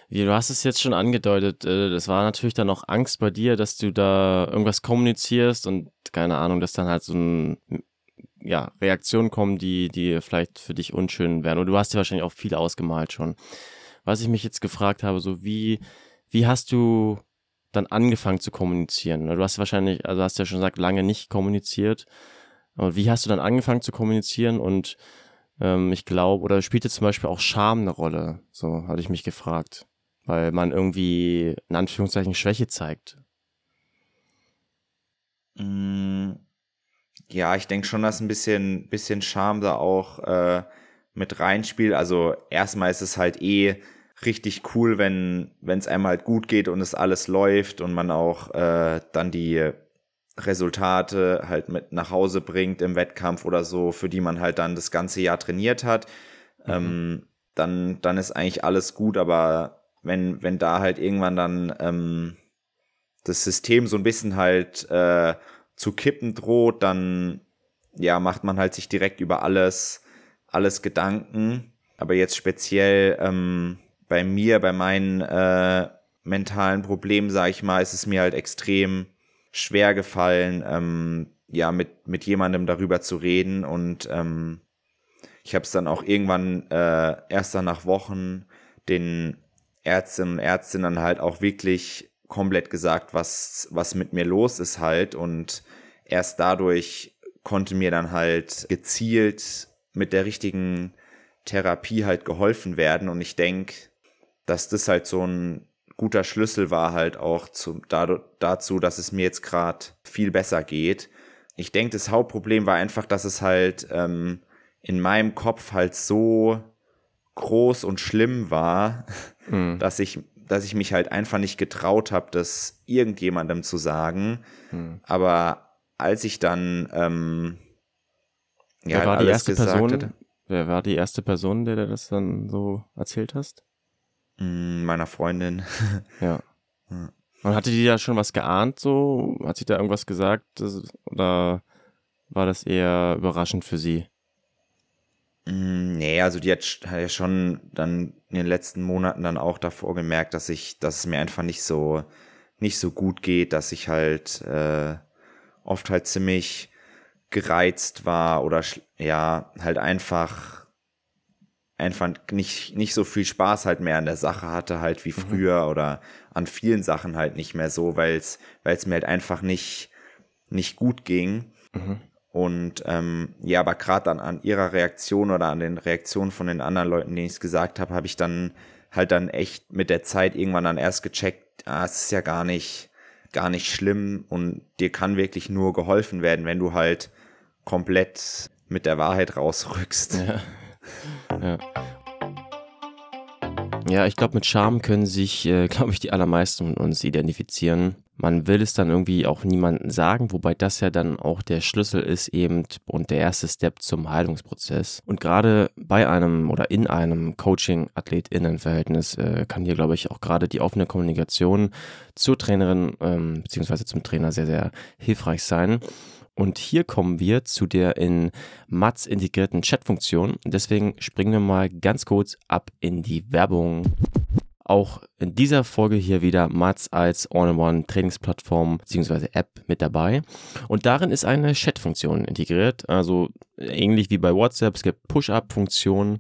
Wie, du hast es jetzt schon angedeutet, äh, das war natürlich dann auch Angst bei dir, dass du da irgendwas kommunizierst und keine Ahnung, dass dann halt so ein, ja, Reaktionen kommen, die, die vielleicht für dich unschön wären. Und du hast ja wahrscheinlich auch viel ausgemalt schon. Was ich mich jetzt gefragt habe, so wie, wie hast du dann angefangen zu kommunizieren? Du hast wahrscheinlich, also hast ja schon gesagt, lange nicht kommuniziert. Aber wie hast du dann angefangen zu kommunizieren und ähm, ich glaube, oder spielte zum Beispiel auch Scham eine Rolle? So hatte ich mich gefragt. Weil man irgendwie in Anführungszeichen Schwäche zeigt. Mm, ja, ich denke schon, dass ein bisschen, bisschen Scham da auch äh, mit reinspielt. Also erstmal ist es halt eh richtig cool, wenn es einmal halt gut geht und es alles läuft und man auch äh, dann die Resultate halt mit nach Hause bringt im Wettkampf oder so, für die man halt dann das ganze Jahr trainiert hat, mhm. ähm, dann, dann ist eigentlich alles gut, aber wenn, wenn da halt irgendwann dann ähm, das System so ein bisschen halt äh, zu kippen droht, dann ja, macht man halt sich direkt über alles, alles Gedanken. Aber jetzt speziell ähm, bei mir, bei meinen äh, mentalen Problemen, sage ich mal, ist es mir halt extrem schwer gefallen, ähm, ja, mit, mit jemandem darüber zu reden. Und ähm, ich habe es dann auch irgendwann äh, erst dann nach Wochen den Ärztinnen und Ärztinnen halt auch wirklich komplett gesagt, was, was mit mir los ist halt. Und erst dadurch konnte mir dann halt gezielt mit der richtigen Therapie halt geholfen werden. Und ich denke, dass das halt so ein guter Schlüssel war halt auch zu, dazu, dass es mir jetzt gerade viel besser geht. Ich denke, das Hauptproblem war einfach, dass es halt ähm, in meinem Kopf halt so groß und schlimm war, mhm. dass ich dass ich mich halt einfach nicht getraut habe, das irgendjemandem zu sagen. Mhm. Aber als ich dann ähm, ja, wer war die erste Person, hatte, wer war die erste Person, der dir das dann so erzählt hast? Mm, meiner Freundin. ja. Und hatte die da schon was geahnt so? Hat sie da irgendwas gesagt? Oder war das eher überraschend für sie? Mm, nee, also die hat, hat ja schon dann in den letzten Monaten dann auch davor gemerkt, dass ich, dass es mir einfach nicht so, nicht so gut geht, dass ich halt äh, oft halt ziemlich gereizt war oder ja, halt einfach einfach nicht, nicht so viel Spaß halt mehr an der Sache hatte, halt wie mhm. früher oder an vielen Sachen halt nicht mehr so, weil es mir halt einfach nicht, nicht gut ging. Mhm. Und ähm, ja, aber gerade dann an ihrer Reaktion oder an den Reaktionen von den anderen Leuten, denen ich es gesagt habe, habe ich dann halt dann echt mit der Zeit irgendwann dann erst gecheckt, ah, es ist ja gar nicht, gar nicht schlimm und dir kann wirklich nur geholfen werden, wenn du halt komplett mit der Wahrheit rausrückst. Ja. Ja. Ja, ich glaube, mit Charme können sich, äh, glaube ich, die allermeisten von uns identifizieren. Man will es dann irgendwie auch niemandem sagen, wobei das ja dann auch der Schlüssel ist eben und der erste Step zum Heilungsprozess. Und gerade bei einem oder in einem Coaching-Athlet-Innen-Verhältnis äh, kann hier, glaube ich, auch gerade die offene Kommunikation zur Trainerin ähm, bzw. zum Trainer sehr, sehr hilfreich sein. Und hier kommen wir zu der in Mats integrierten Chatfunktion. Deswegen springen wir mal ganz kurz ab in die Werbung. Auch in dieser Folge hier wieder Mats als All-in-One Trainingsplattform bzw. App mit dabei. Und darin ist eine Chat-Funktion integriert. Also ähnlich wie bei WhatsApp. Es gibt Push-Up-Funktionen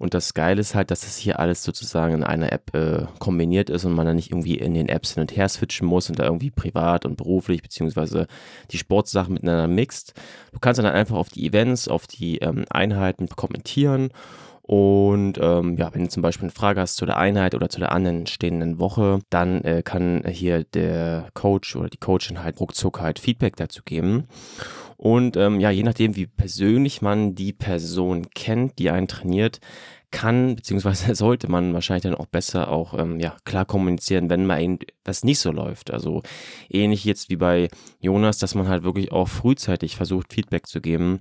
und das Geile ist halt, dass das hier alles sozusagen in einer App äh, kombiniert ist und man dann nicht irgendwie in den Apps hin und her switchen muss und da irgendwie privat und beruflich beziehungsweise die Sportsachen miteinander mixt. Du kannst dann einfach auf die Events, auf die ähm, Einheiten kommentieren und ähm, ja, wenn du zum Beispiel eine Frage hast zu der Einheit oder zu der anderen stehenden Woche, dann äh, kann hier der Coach oder die Coachin halt ruckzuck halt Feedback dazu geben. Und ähm, ja, je nachdem, wie persönlich man die Person kennt, die einen trainiert, kann, beziehungsweise sollte man wahrscheinlich dann auch besser auch ähm, ja, klar kommunizieren, wenn mal was nicht so läuft. Also ähnlich jetzt wie bei Jonas, dass man halt wirklich auch frühzeitig versucht, Feedback zu geben,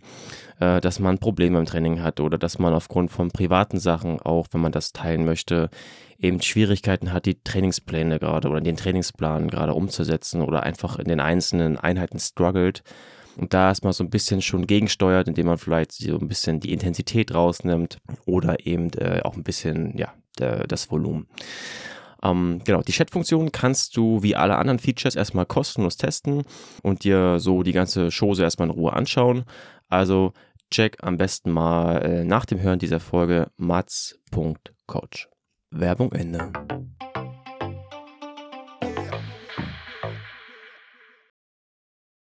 äh, dass man Probleme im Training hat oder dass man aufgrund von privaten Sachen, auch wenn man das teilen möchte, eben Schwierigkeiten hat, die Trainingspläne gerade oder den Trainingsplan gerade umzusetzen oder einfach in den einzelnen Einheiten struggelt und da erstmal so ein bisschen schon gegensteuert, indem man vielleicht so ein bisschen die Intensität rausnimmt oder eben äh, auch ein bisschen, ja, der, das Volumen. Ähm, genau, die Chat-Funktion kannst du wie alle anderen Features erstmal kostenlos testen und dir so die ganze Chose erstmal in Ruhe anschauen. Also check am besten mal äh, nach dem Hören dieser Folge mats.coach. Werbung Ende.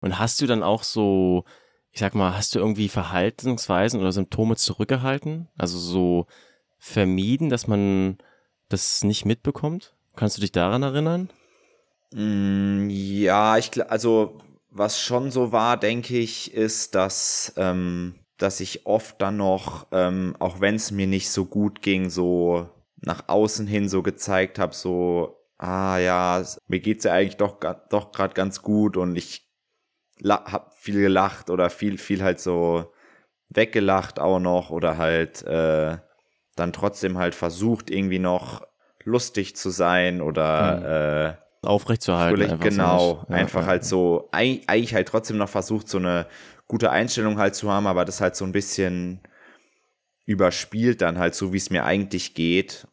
Und hast du dann auch so, ich sag mal, hast du irgendwie Verhaltensweisen oder Symptome zurückgehalten? Also so vermieden, dass man das nicht mitbekommt? Kannst du dich daran erinnern? Mm, ja, ich also was schon so war, denke ich, ist, dass, ähm, dass ich oft dann noch, ähm, auch wenn es mir nicht so gut ging, so nach außen hin so gezeigt habe, so, ah ja, mir geht's ja eigentlich doch, doch gerade ganz gut und ich hab viel gelacht oder viel, viel halt so weggelacht auch noch oder halt äh, dann trotzdem halt versucht, irgendwie noch lustig zu sein oder mhm. äh, aufrechtzuerhalten. Einfach genau, so ja, einfach ja. halt so, eigentlich halt trotzdem noch versucht, so eine gute Einstellung halt zu haben, aber das halt so ein bisschen überspielt dann halt so, wie es mir eigentlich geht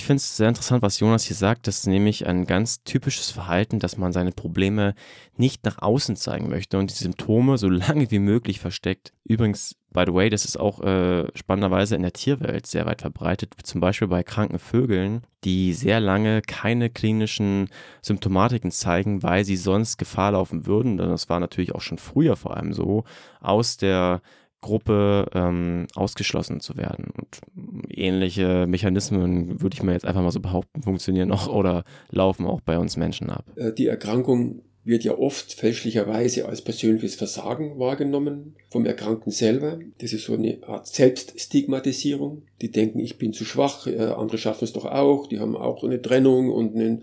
ich finde es sehr interessant, was Jonas hier sagt. Das ist nämlich ein ganz typisches Verhalten, dass man seine Probleme nicht nach außen zeigen möchte und die Symptome so lange wie möglich versteckt. Übrigens, by the way, das ist auch äh, spannenderweise in der Tierwelt sehr weit verbreitet. Zum Beispiel bei kranken Vögeln, die sehr lange keine klinischen Symptomatiken zeigen, weil sie sonst Gefahr laufen würden. Das war natürlich auch schon früher vor allem so, aus der Gruppe ähm, ausgeschlossen zu werden. Und ähnliche Mechanismen, würde ich mal jetzt einfach mal so behaupten, funktionieren auch oder laufen auch bei uns Menschen ab. Äh, die Erkrankung wird ja oft fälschlicherweise als persönliches Versagen wahrgenommen vom Erkrankten selber. Das ist so eine Art Selbststigmatisierung. Die denken, ich bin zu schwach, äh, andere schaffen es doch auch, die haben auch eine Trennung und einen,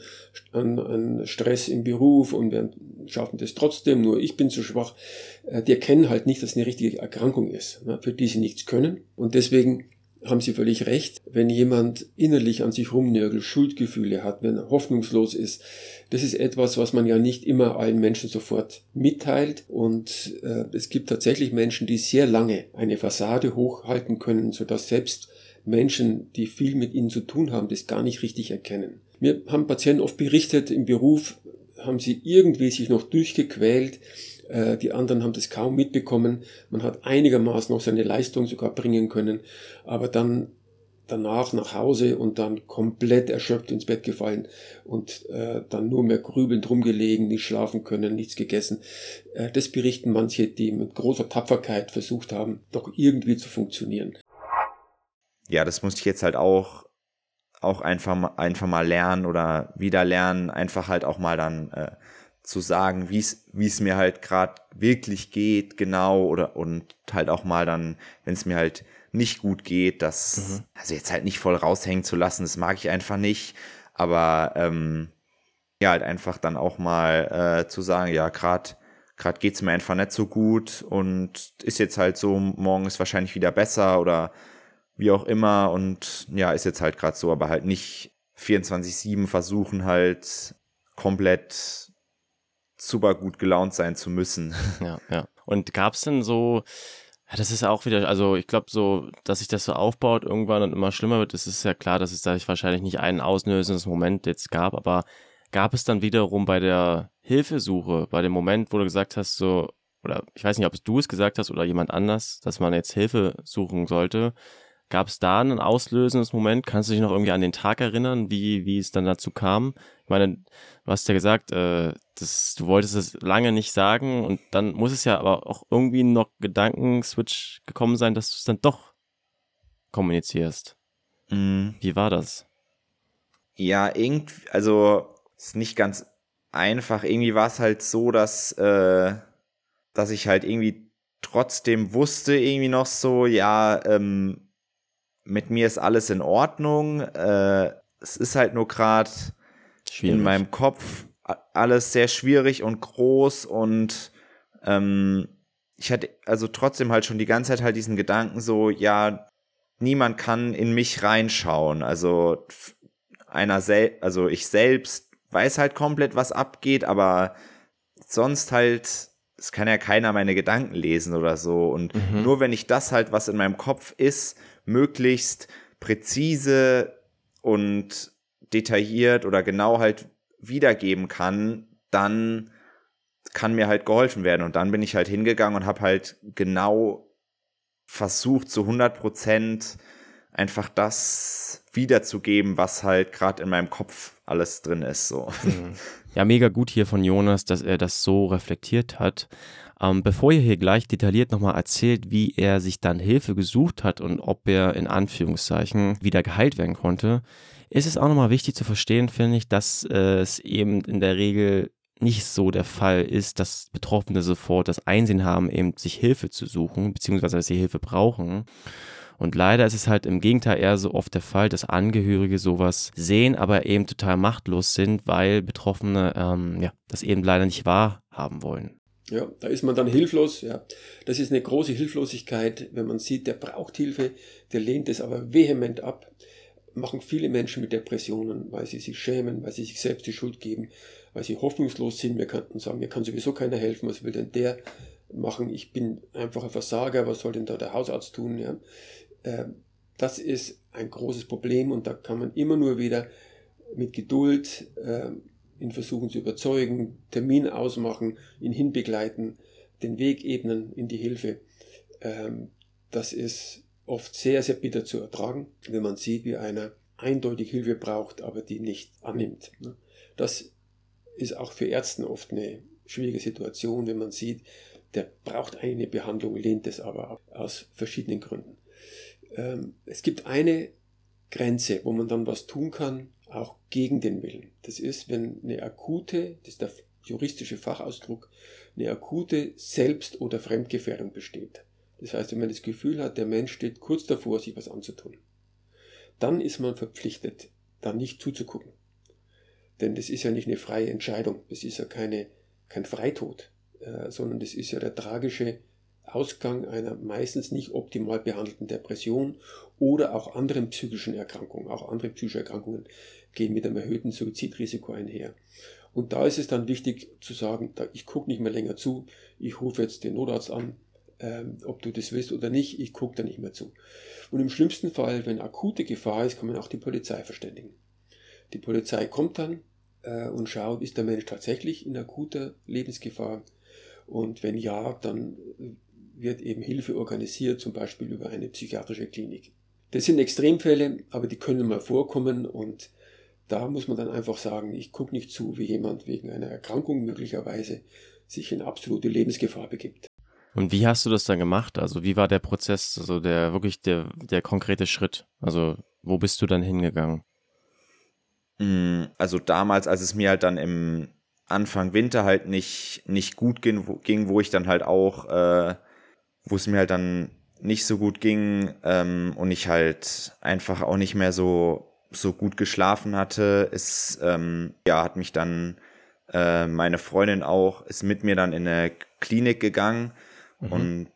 einen Stress im Beruf und schaffen das trotzdem, nur ich bin zu schwach. Äh, die erkennen halt nicht, dass es eine richtige Erkrankung ist, ne, für die sie nichts können. Und deswegen haben Sie völlig recht. Wenn jemand innerlich an sich rumnörgelt, Schuldgefühle hat, wenn er hoffnungslos ist, das ist etwas, was man ja nicht immer allen Menschen sofort mitteilt. Und äh, es gibt tatsächlich Menschen, die sehr lange eine Fassade hochhalten können, sodass selbst Menschen, die viel mit ihnen zu tun haben, das gar nicht richtig erkennen. Mir haben Patienten oft berichtet, im Beruf haben sie irgendwie sich noch durchgequält, äh, die anderen haben das kaum mitbekommen. Man hat einigermaßen noch seine Leistung sogar bringen können, aber dann danach nach Hause und dann komplett erschöpft ins Bett gefallen und äh, dann nur mehr grübelnd rumgelegen, nicht schlafen können, nichts gegessen. Äh, das berichten manche, die mit großer Tapferkeit versucht haben, doch irgendwie zu funktionieren. Ja, das musste ich jetzt halt auch auch einfach, einfach mal lernen oder wieder lernen, einfach halt auch mal dann äh, zu sagen, wie es mir halt gerade wirklich geht, genau, oder und halt auch mal dann, wenn es mir halt nicht gut geht, das, mhm. also jetzt halt nicht voll raushängen zu lassen, das mag ich einfach nicht, aber ähm, ja, halt einfach dann auch mal äh, zu sagen, ja, gerade gerade geht es mir einfach nicht so gut und ist jetzt halt so, morgen ist wahrscheinlich wieder besser oder wie auch immer und ja, ist jetzt halt gerade so, aber halt nicht 24-7 versuchen halt komplett super gut gelaunt sein zu müssen. Ja, ja. Und gab es denn so, das ist auch wieder, also ich glaube so, dass sich das so aufbaut irgendwann und immer schlimmer wird, das ist ja klar, dass es da wahrscheinlich nicht einen auslösendes Moment jetzt gab, aber gab es dann wiederum bei der Hilfesuche, bei dem Moment, wo du gesagt hast, so, oder ich weiß nicht, ob du es gesagt hast oder jemand anders, dass man jetzt Hilfe suchen sollte, Gab es da ein auslösendes Moment? Kannst du dich noch irgendwie an den Tag erinnern, wie, wie es dann dazu kam? Ich meine, du hast ja gesagt, äh, das, du wolltest es lange nicht sagen und dann muss es ja aber auch irgendwie noch Gedankenswitch gekommen sein, dass du es dann doch kommunizierst. Mhm. Wie war das? Ja, irgendwie, also ist nicht ganz einfach. Irgendwie war es halt so, dass, äh, dass ich halt irgendwie trotzdem wusste, irgendwie noch so, ja, ähm, mit mir ist alles in Ordnung. Äh, es ist halt nur gerade in meinem Kopf alles sehr schwierig und groß und ähm, ich hatte also trotzdem halt schon die ganze Zeit halt diesen Gedanken so, ja, niemand kann in mich reinschauen. Also einer sel also ich selbst weiß halt komplett, was abgeht, aber sonst halt, es kann ja keiner meine Gedanken lesen oder so. Und mhm. nur wenn ich das halt, was in meinem Kopf ist, möglichst präzise und detailliert oder genau halt wiedergeben kann, dann kann mir halt geholfen werden. Und dann bin ich halt hingegangen und habe halt genau versucht, zu 100 Prozent einfach das wiederzugeben, was halt gerade in meinem Kopf alles drin ist. So. Mhm. Ja, mega gut hier von Jonas, dass er das so reflektiert hat. Ähm, bevor ihr hier gleich detailliert nochmal erzählt, wie er sich dann Hilfe gesucht hat und ob er in Anführungszeichen wieder geheilt werden konnte, ist es auch nochmal wichtig zu verstehen, finde ich, dass äh, es eben in der Regel nicht so der Fall ist, dass Betroffene sofort das Einsehen haben, eben sich Hilfe zu suchen, beziehungsweise dass sie Hilfe brauchen. Und leider ist es halt im Gegenteil eher so oft der Fall, dass Angehörige sowas sehen, aber eben total machtlos sind, weil Betroffene ähm, ja, das eben leider nicht wahrhaben wollen. Ja, da ist man dann hilflos. Ja, das ist eine große Hilflosigkeit, wenn man sieht, der braucht Hilfe, der lehnt es aber vehement ab. Machen viele Menschen mit Depressionen, weil sie sich schämen, weil sie sich selbst die Schuld geben, weil sie hoffnungslos sind. Wir könnten sagen, mir kann sowieso keiner helfen. Was will denn der machen? Ich bin einfach ein Versager. Was soll denn da der Hausarzt tun? Ja, ähm, das ist ein großes Problem und da kann man immer nur wieder mit Geduld ähm, ihn versuchen zu überzeugen, Termin ausmachen, ihn hinbegleiten, den Weg ebnen in die Hilfe. Ähm, das ist oft sehr, sehr bitter zu ertragen, wenn man sieht, wie einer eindeutig Hilfe braucht, aber die nicht annimmt. Ne? Das ist auch für Ärzte oft eine schwierige Situation, wenn man sieht, der braucht eine Behandlung, lehnt es aber ab, aus verschiedenen Gründen. Ähm, es gibt eine Grenze, wo man dann was tun kann, auch gegen den Willen. Das ist, wenn eine akute, das ist der juristische Fachausdruck, eine akute Selbst- oder Fremdgefährdung besteht. Das heißt, wenn man das Gefühl hat, der Mensch steht kurz davor, sich was anzutun, dann ist man verpflichtet, da nicht zuzugucken. Denn das ist ja nicht eine freie Entscheidung, das ist ja keine, kein Freitod, äh, sondern das ist ja der tragische Ausgang einer meistens nicht optimal behandelten Depression oder auch anderen psychischen Erkrankungen. Auch andere psychische Erkrankungen gehen mit einem erhöhten Suizidrisiko einher. Und da ist es dann wichtig zu sagen, ich gucke nicht mehr länger zu, ich rufe jetzt den Notarzt an, ähm, ob du das willst oder nicht, ich gucke da nicht mehr zu. Und im schlimmsten Fall, wenn akute Gefahr ist, kann man auch die Polizei verständigen. Die Polizei kommt dann äh, und schaut, ist der Mensch tatsächlich in akuter Lebensgefahr? Und wenn ja, dann wird eben Hilfe organisiert, zum Beispiel über eine psychiatrische Klinik. Das sind Extremfälle, aber die können mal vorkommen und da muss man dann einfach sagen, ich gucke nicht zu, wie jemand wegen einer Erkrankung möglicherweise sich in absolute Lebensgefahr begibt. Und wie hast du das dann gemacht? Also wie war der Prozess, also der wirklich der, der konkrete Schritt? Also wo bist du dann hingegangen? Mm, also damals, als es mir halt dann im Anfang Winter halt nicht, nicht gut ging, wo, ging, wo ich dann halt auch, äh, wo es mir halt dann nicht so gut ging ähm, und ich halt einfach auch nicht mehr so, so gut geschlafen hatte, ist, ähm, ja, hat mich dann äh, meine Freundin auch, ist mit mir dann in eine Klinik gegangen Mhm. Und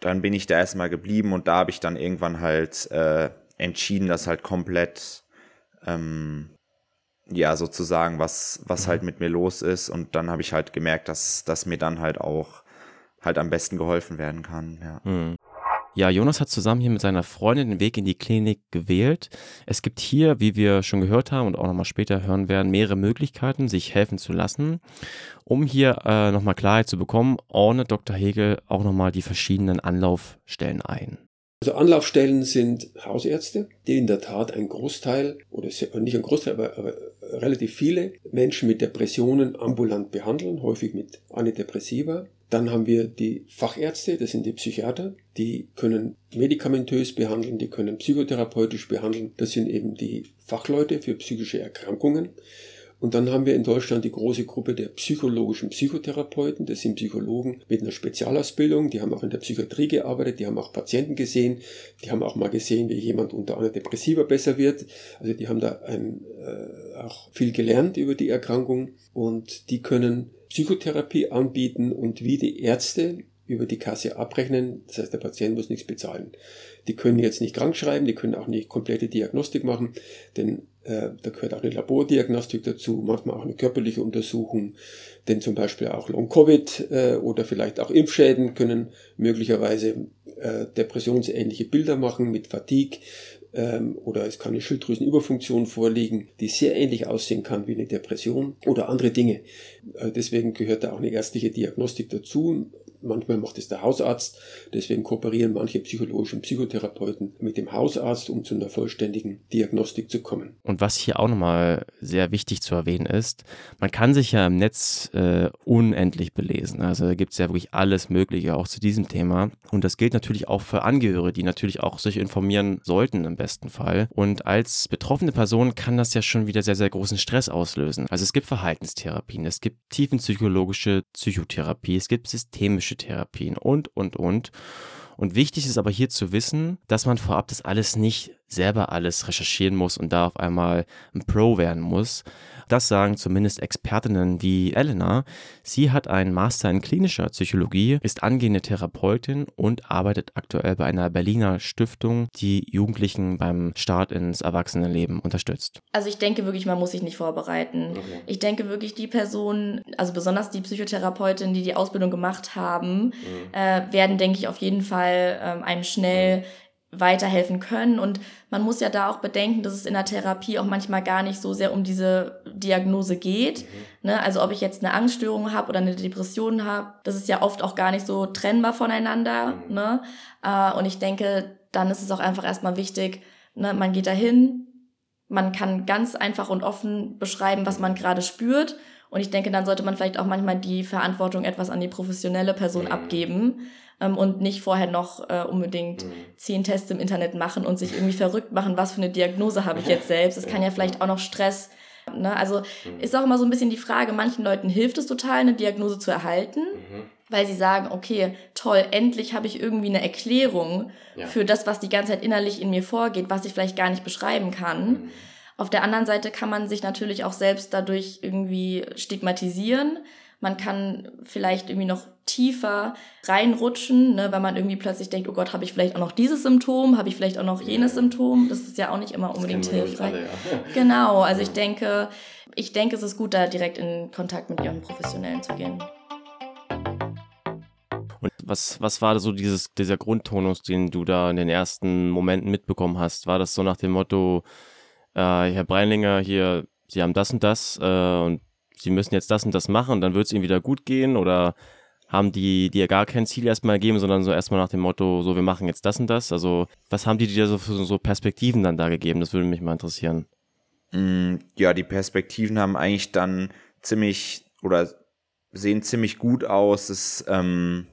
dann bin ich da erstmal geblieben und da habe ich dann irgendwann halt äh, entschieden, dass halt komplett, ähm, ja, sozusagen, was, was mhm. halt mit mir los ist. Und dann habe ich halt gemerkt, dass, dass mir dann halt auch halt am besten geholfen werden kann. Ja. Mhm. Ja, Jonas hat zusammen hier mit seiner Freundin den Weg in die Klinik gewählt. Es gibt hier, wie wir schon gehört haben und auch nochmal später hören werden, mehrere Möglichkeiten, sich helfen zu lassen. Um hier äh, nochmal Klarheit zu bekommen, ordnet Dr. Hegel auch nochmal die verschiedenen Anlaufstellen ein. Also Anlaufstellen sind Hausärzte, die in der Tat ein Großteil, oder nicht ein Großteil, aber, aber relativ viele Menschen mit Depressionen ambulant behandeln, häufig mit Antidepressiva. Dann haben wir die Fachärzte, das sind die Psychiater, die können medikamentös behandeln, die können psychotherapeutisch behandeln. Das sind eben die Fachleute für psychische Erkrankungen. Und dann haben wir in Deutschland die große Gruppe der psychologischen Psychotherapeuten. Das sind Psychologen mit einer Spezialausbildung. Die haben auch in der Psychiatrie gearbeitet. Die haben auch Patienten gesehen. Die haben auch mal gesehen, wie jemand unter Antidepressiva besser wird. Also die haben da ein, äh, auch viel gelernt über die Erkrankung. Und die können Psychotherapie anbieten und wie die Ärzte über die Kasse abrechnen. Das heißt, der Patient muss nichts bezahlen. Die können jetzt nicht krank schreiben, die können auch nicht komplette Diagnostik machen, denn äh, da gehört auch eine Labordiagnostik dazu, manchmal auch eine körperliche Untersuchung, denn zum Beispiel auch Long-Covid äh, oder vielleicht auch Impfschäden können möglicherweise äh, depressionsähnliche Bilder machen mit Fatigue, ähm, oder es kann eine Schilddrüsenüberfunktion vorliegen, die sehr ähnlich aussehen kann wie eine Depression oder andere Dinge. Äh, deswegen gehört da auch eine ärztliche Diagnostik dazu. Manchmal macht es der Hausarzt. Deswegen kooperieren manche psychologischen Psychotherapeuten mit dem Hausarzt, um zu einer vollständigen Diagnostik zu kommen. Und was hier auch nochmal sehr wichtig zu erwähnen ist, man kann sich ja im Netz äh, unendlich belesen. Also da gibt es ja wirklich alles Mögliche auch zu diesem Thema. Und das gilt natürlich auch für Angehörige, die natürlich auch sich informieren sollten im besten Fall. Und als betroffene Person kann das ja schon wieder sehr, sehr großen Stress auslösen. Also es gibt Verhaltenstherapien, es gibt tiefenpsychologische Psychotherapie, es gibt systemische Therapien und, und, und. Und wichtig ist aber hier zu wissen, dass man vorab das alles nicht selber alles recherchieren muss und da auf einmal ein Pro werden muss. Das sagen zumindest Expertinnen wie Elena. Sie hat einen Master in klinischer Psychologie, ist angehende Therapeutin und arbeitet aktuell bei einer Berliner Stiftung, die Jugendlichen beim Start ins Erwachsenenleben unterstützt. Also ich denke wirklich, man muss sich nicht vorbereiten. Okay. Ich denke wirklich, die Personen, also besonders die Psychotherapeutinnen, die die Ausbildung gemacht haben, mhm. äh, werden, denke ich, auf jeden Fall ähm, einem schnell mhm weiterhelfen können. Und man muss ja da auch bedenken, dass es in der Therapie auch manchmal gar nicht so sehr um diese Diagnose geht. Mhm. Ne? Also ob ich jetzt eine Angststörung habe oder eine Depression habe, das ist ja oft auch gar nicht so trennbar voneinander. Mhm. Ne? Äh, und ich denke, dann ist es auch einfach erstmal wichtig, ne? man geht dahin, man kann ganz einfach und offen beschreiben, was man gerade spürt. Und ich denke, dann sollte man vielleicht auch manchmal die Verantwortung etwas an die professionelle Person mhm. abgeben ähm, und nicht vorher noch äh, unbedingt mhm. zehn Tests im Internet machen und sich irgendwie verrückt machen, was für eine Diagnose habe ich jetzt selbst. Das kann ja vielleicht auch noch Stress. Ne? Also mhm. ist auch immer so ein bisschen die Frage, manchen Leuten hilft es total, eine Diagnose zu erhalten, mhm. weil sie sagen, okay, toll, endlich habe ich irgendwie eine Erklärung ja. für das, was die ganze Zeit innerlich in mir vorgeht, was ich vielleicht gar nicht beschreiben kann. Mhm. Auf der anderen Seite kann man sich natürlich auch selbst dadurch irgendwie stigmatisieren. Man kann vielleicht irgendwie noch tiefer reinrutschen, ne, wenn man irgendwie plötzlich denkt, oh Gott, habe ich vielleicht auch noch dieses Symptom, habe ich vielleicht auch noch jenes Symptom. Das ist ja auch nicht immer unbedingt hilfreich. Alle, ja. Genau, also ich denke, ich denke, es ist gut, da direkt in Kontakt mit ihren Professionellen zu gehen. Und was, was war so dieses, dieser Grundtonus, den du da in den ersten Momenten mitbekommen hast? War das so nach dem Motto, äh, Herr Breinlinger, hier, Sie haben das und das äh, und sie müssen jetzt das und das machen, dann wird es ihnen wieder gut gehen? Oder haben die dir gar kein Ziel erstmal gegeben, sondern so erstmal nach dem Motto, so wir machen jetzt das und das? Also was haben die dir so für so Perspektiven dann da gegeben? Das würde mich mal interessieren. Mm, ja, die Perspektiven haben eigentlich dann ziemlich oder sehen ziemlich gut aus. Es ähm,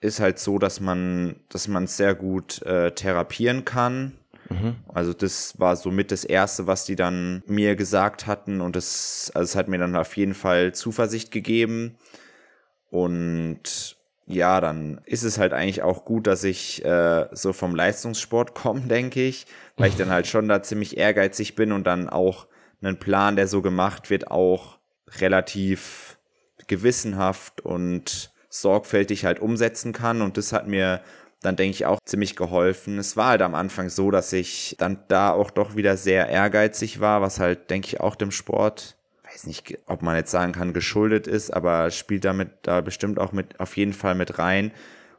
ist halt so, dass man, dass man es sehr gut äh, therapieren kann. Mhm. Also das war somit das Erste, was die dann mir gesagt hatten und das, also es hat mir dann auf jeden Fall Zuversicht gegeben. Und ja, dann ist es halt eigentlich auch gut, dass ich äh, so vom Leistungssport komme, denke ich, weil ich dann halt schon da ziemlich ehrgeizig bin und dann auch einen Plan, der so gemacht wird, auch relativ gewissenhaft und sorgfältig halt umsetzen kann. Und das hat mir dann, denke ich, auch ziemlich geholfen. Es war halt am Anfang so, dass ich dann da auch doch wieder sehr ehrgeizig war, was halt, denke ich, auch dem Sport, weiß nicht, ob man jetzt sagen kann, geschuldet ist, aber spielt damit da bestimmt auch mit, auf jeden Fall mit rein.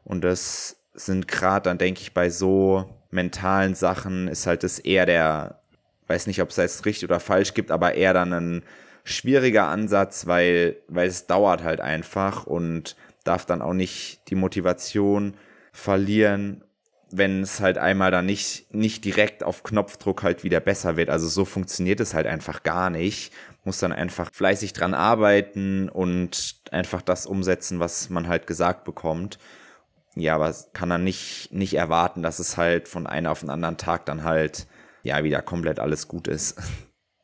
Und das sind gerade dann, denke ich, bei so mentalen Sachen ist halt das eher der, weiß nicht, ob es jetzt richtig oder falsch gibt, aber eher dann ein schwieriger Ansatz, weil, weil es dauert halt einfach und darf dann auch nicht die Motivation verlieren, wenn es halt einmal dann nicht, nicht direkt auf Knopfdruck halt wieder besser wird. Also so funktioniert es halt einfach gar nicht. Muss dann einfach fleißig dran arbeiten und einfach das umsetzen, was man halt gesagt bekommt. Ja, aber kann dann nicht, nicht erwarten, dass es halt von einem auf den anderen Tag dann halt, ja, wieder komplett alles gut ist.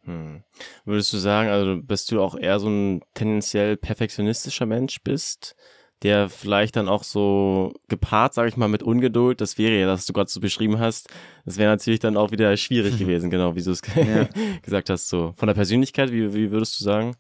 Hm. Würdest du sagen, also bist du auch eher so ein tendenziell perfektionistischer Mensch bist? Der vielleicht dann auch so gepaart, sage ich mal, mit Ungeduld, das wäre ja, was du gerade so beschrieben hast, das wäre natürlich dann auch wieder schwierig gewesen, genau, wie du es ja. gesagt hast. So von der Persönlichkeit, wie, wie würdest du sagen?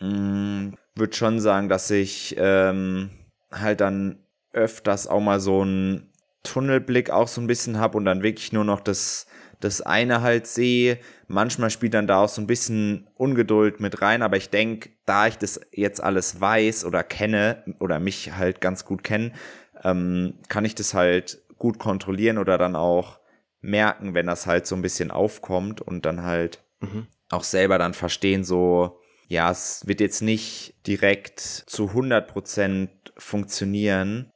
Mm, würde schon sagen, dass ich ähm, halt dann öfters auch mal so einen Tunnelblick auch so ein bisschen habe und dann wirklich nur noch das das eine halt sehe. Manchmal spielt dann da auch so ein bisschen Ungeduld mit rein, aber ich denke, da ich das jetzt alles weiß oder kenne oder mich halt ganz gut kenne, ähm, kann ich das halt gut kontrollieren oder dann auch merken, wenn das halt so ein bisschen aufkommt und dann halt mhm. auch selber dann verstehen, so, ja, es wird jetzt nicht direkt zu 100% funktionieren,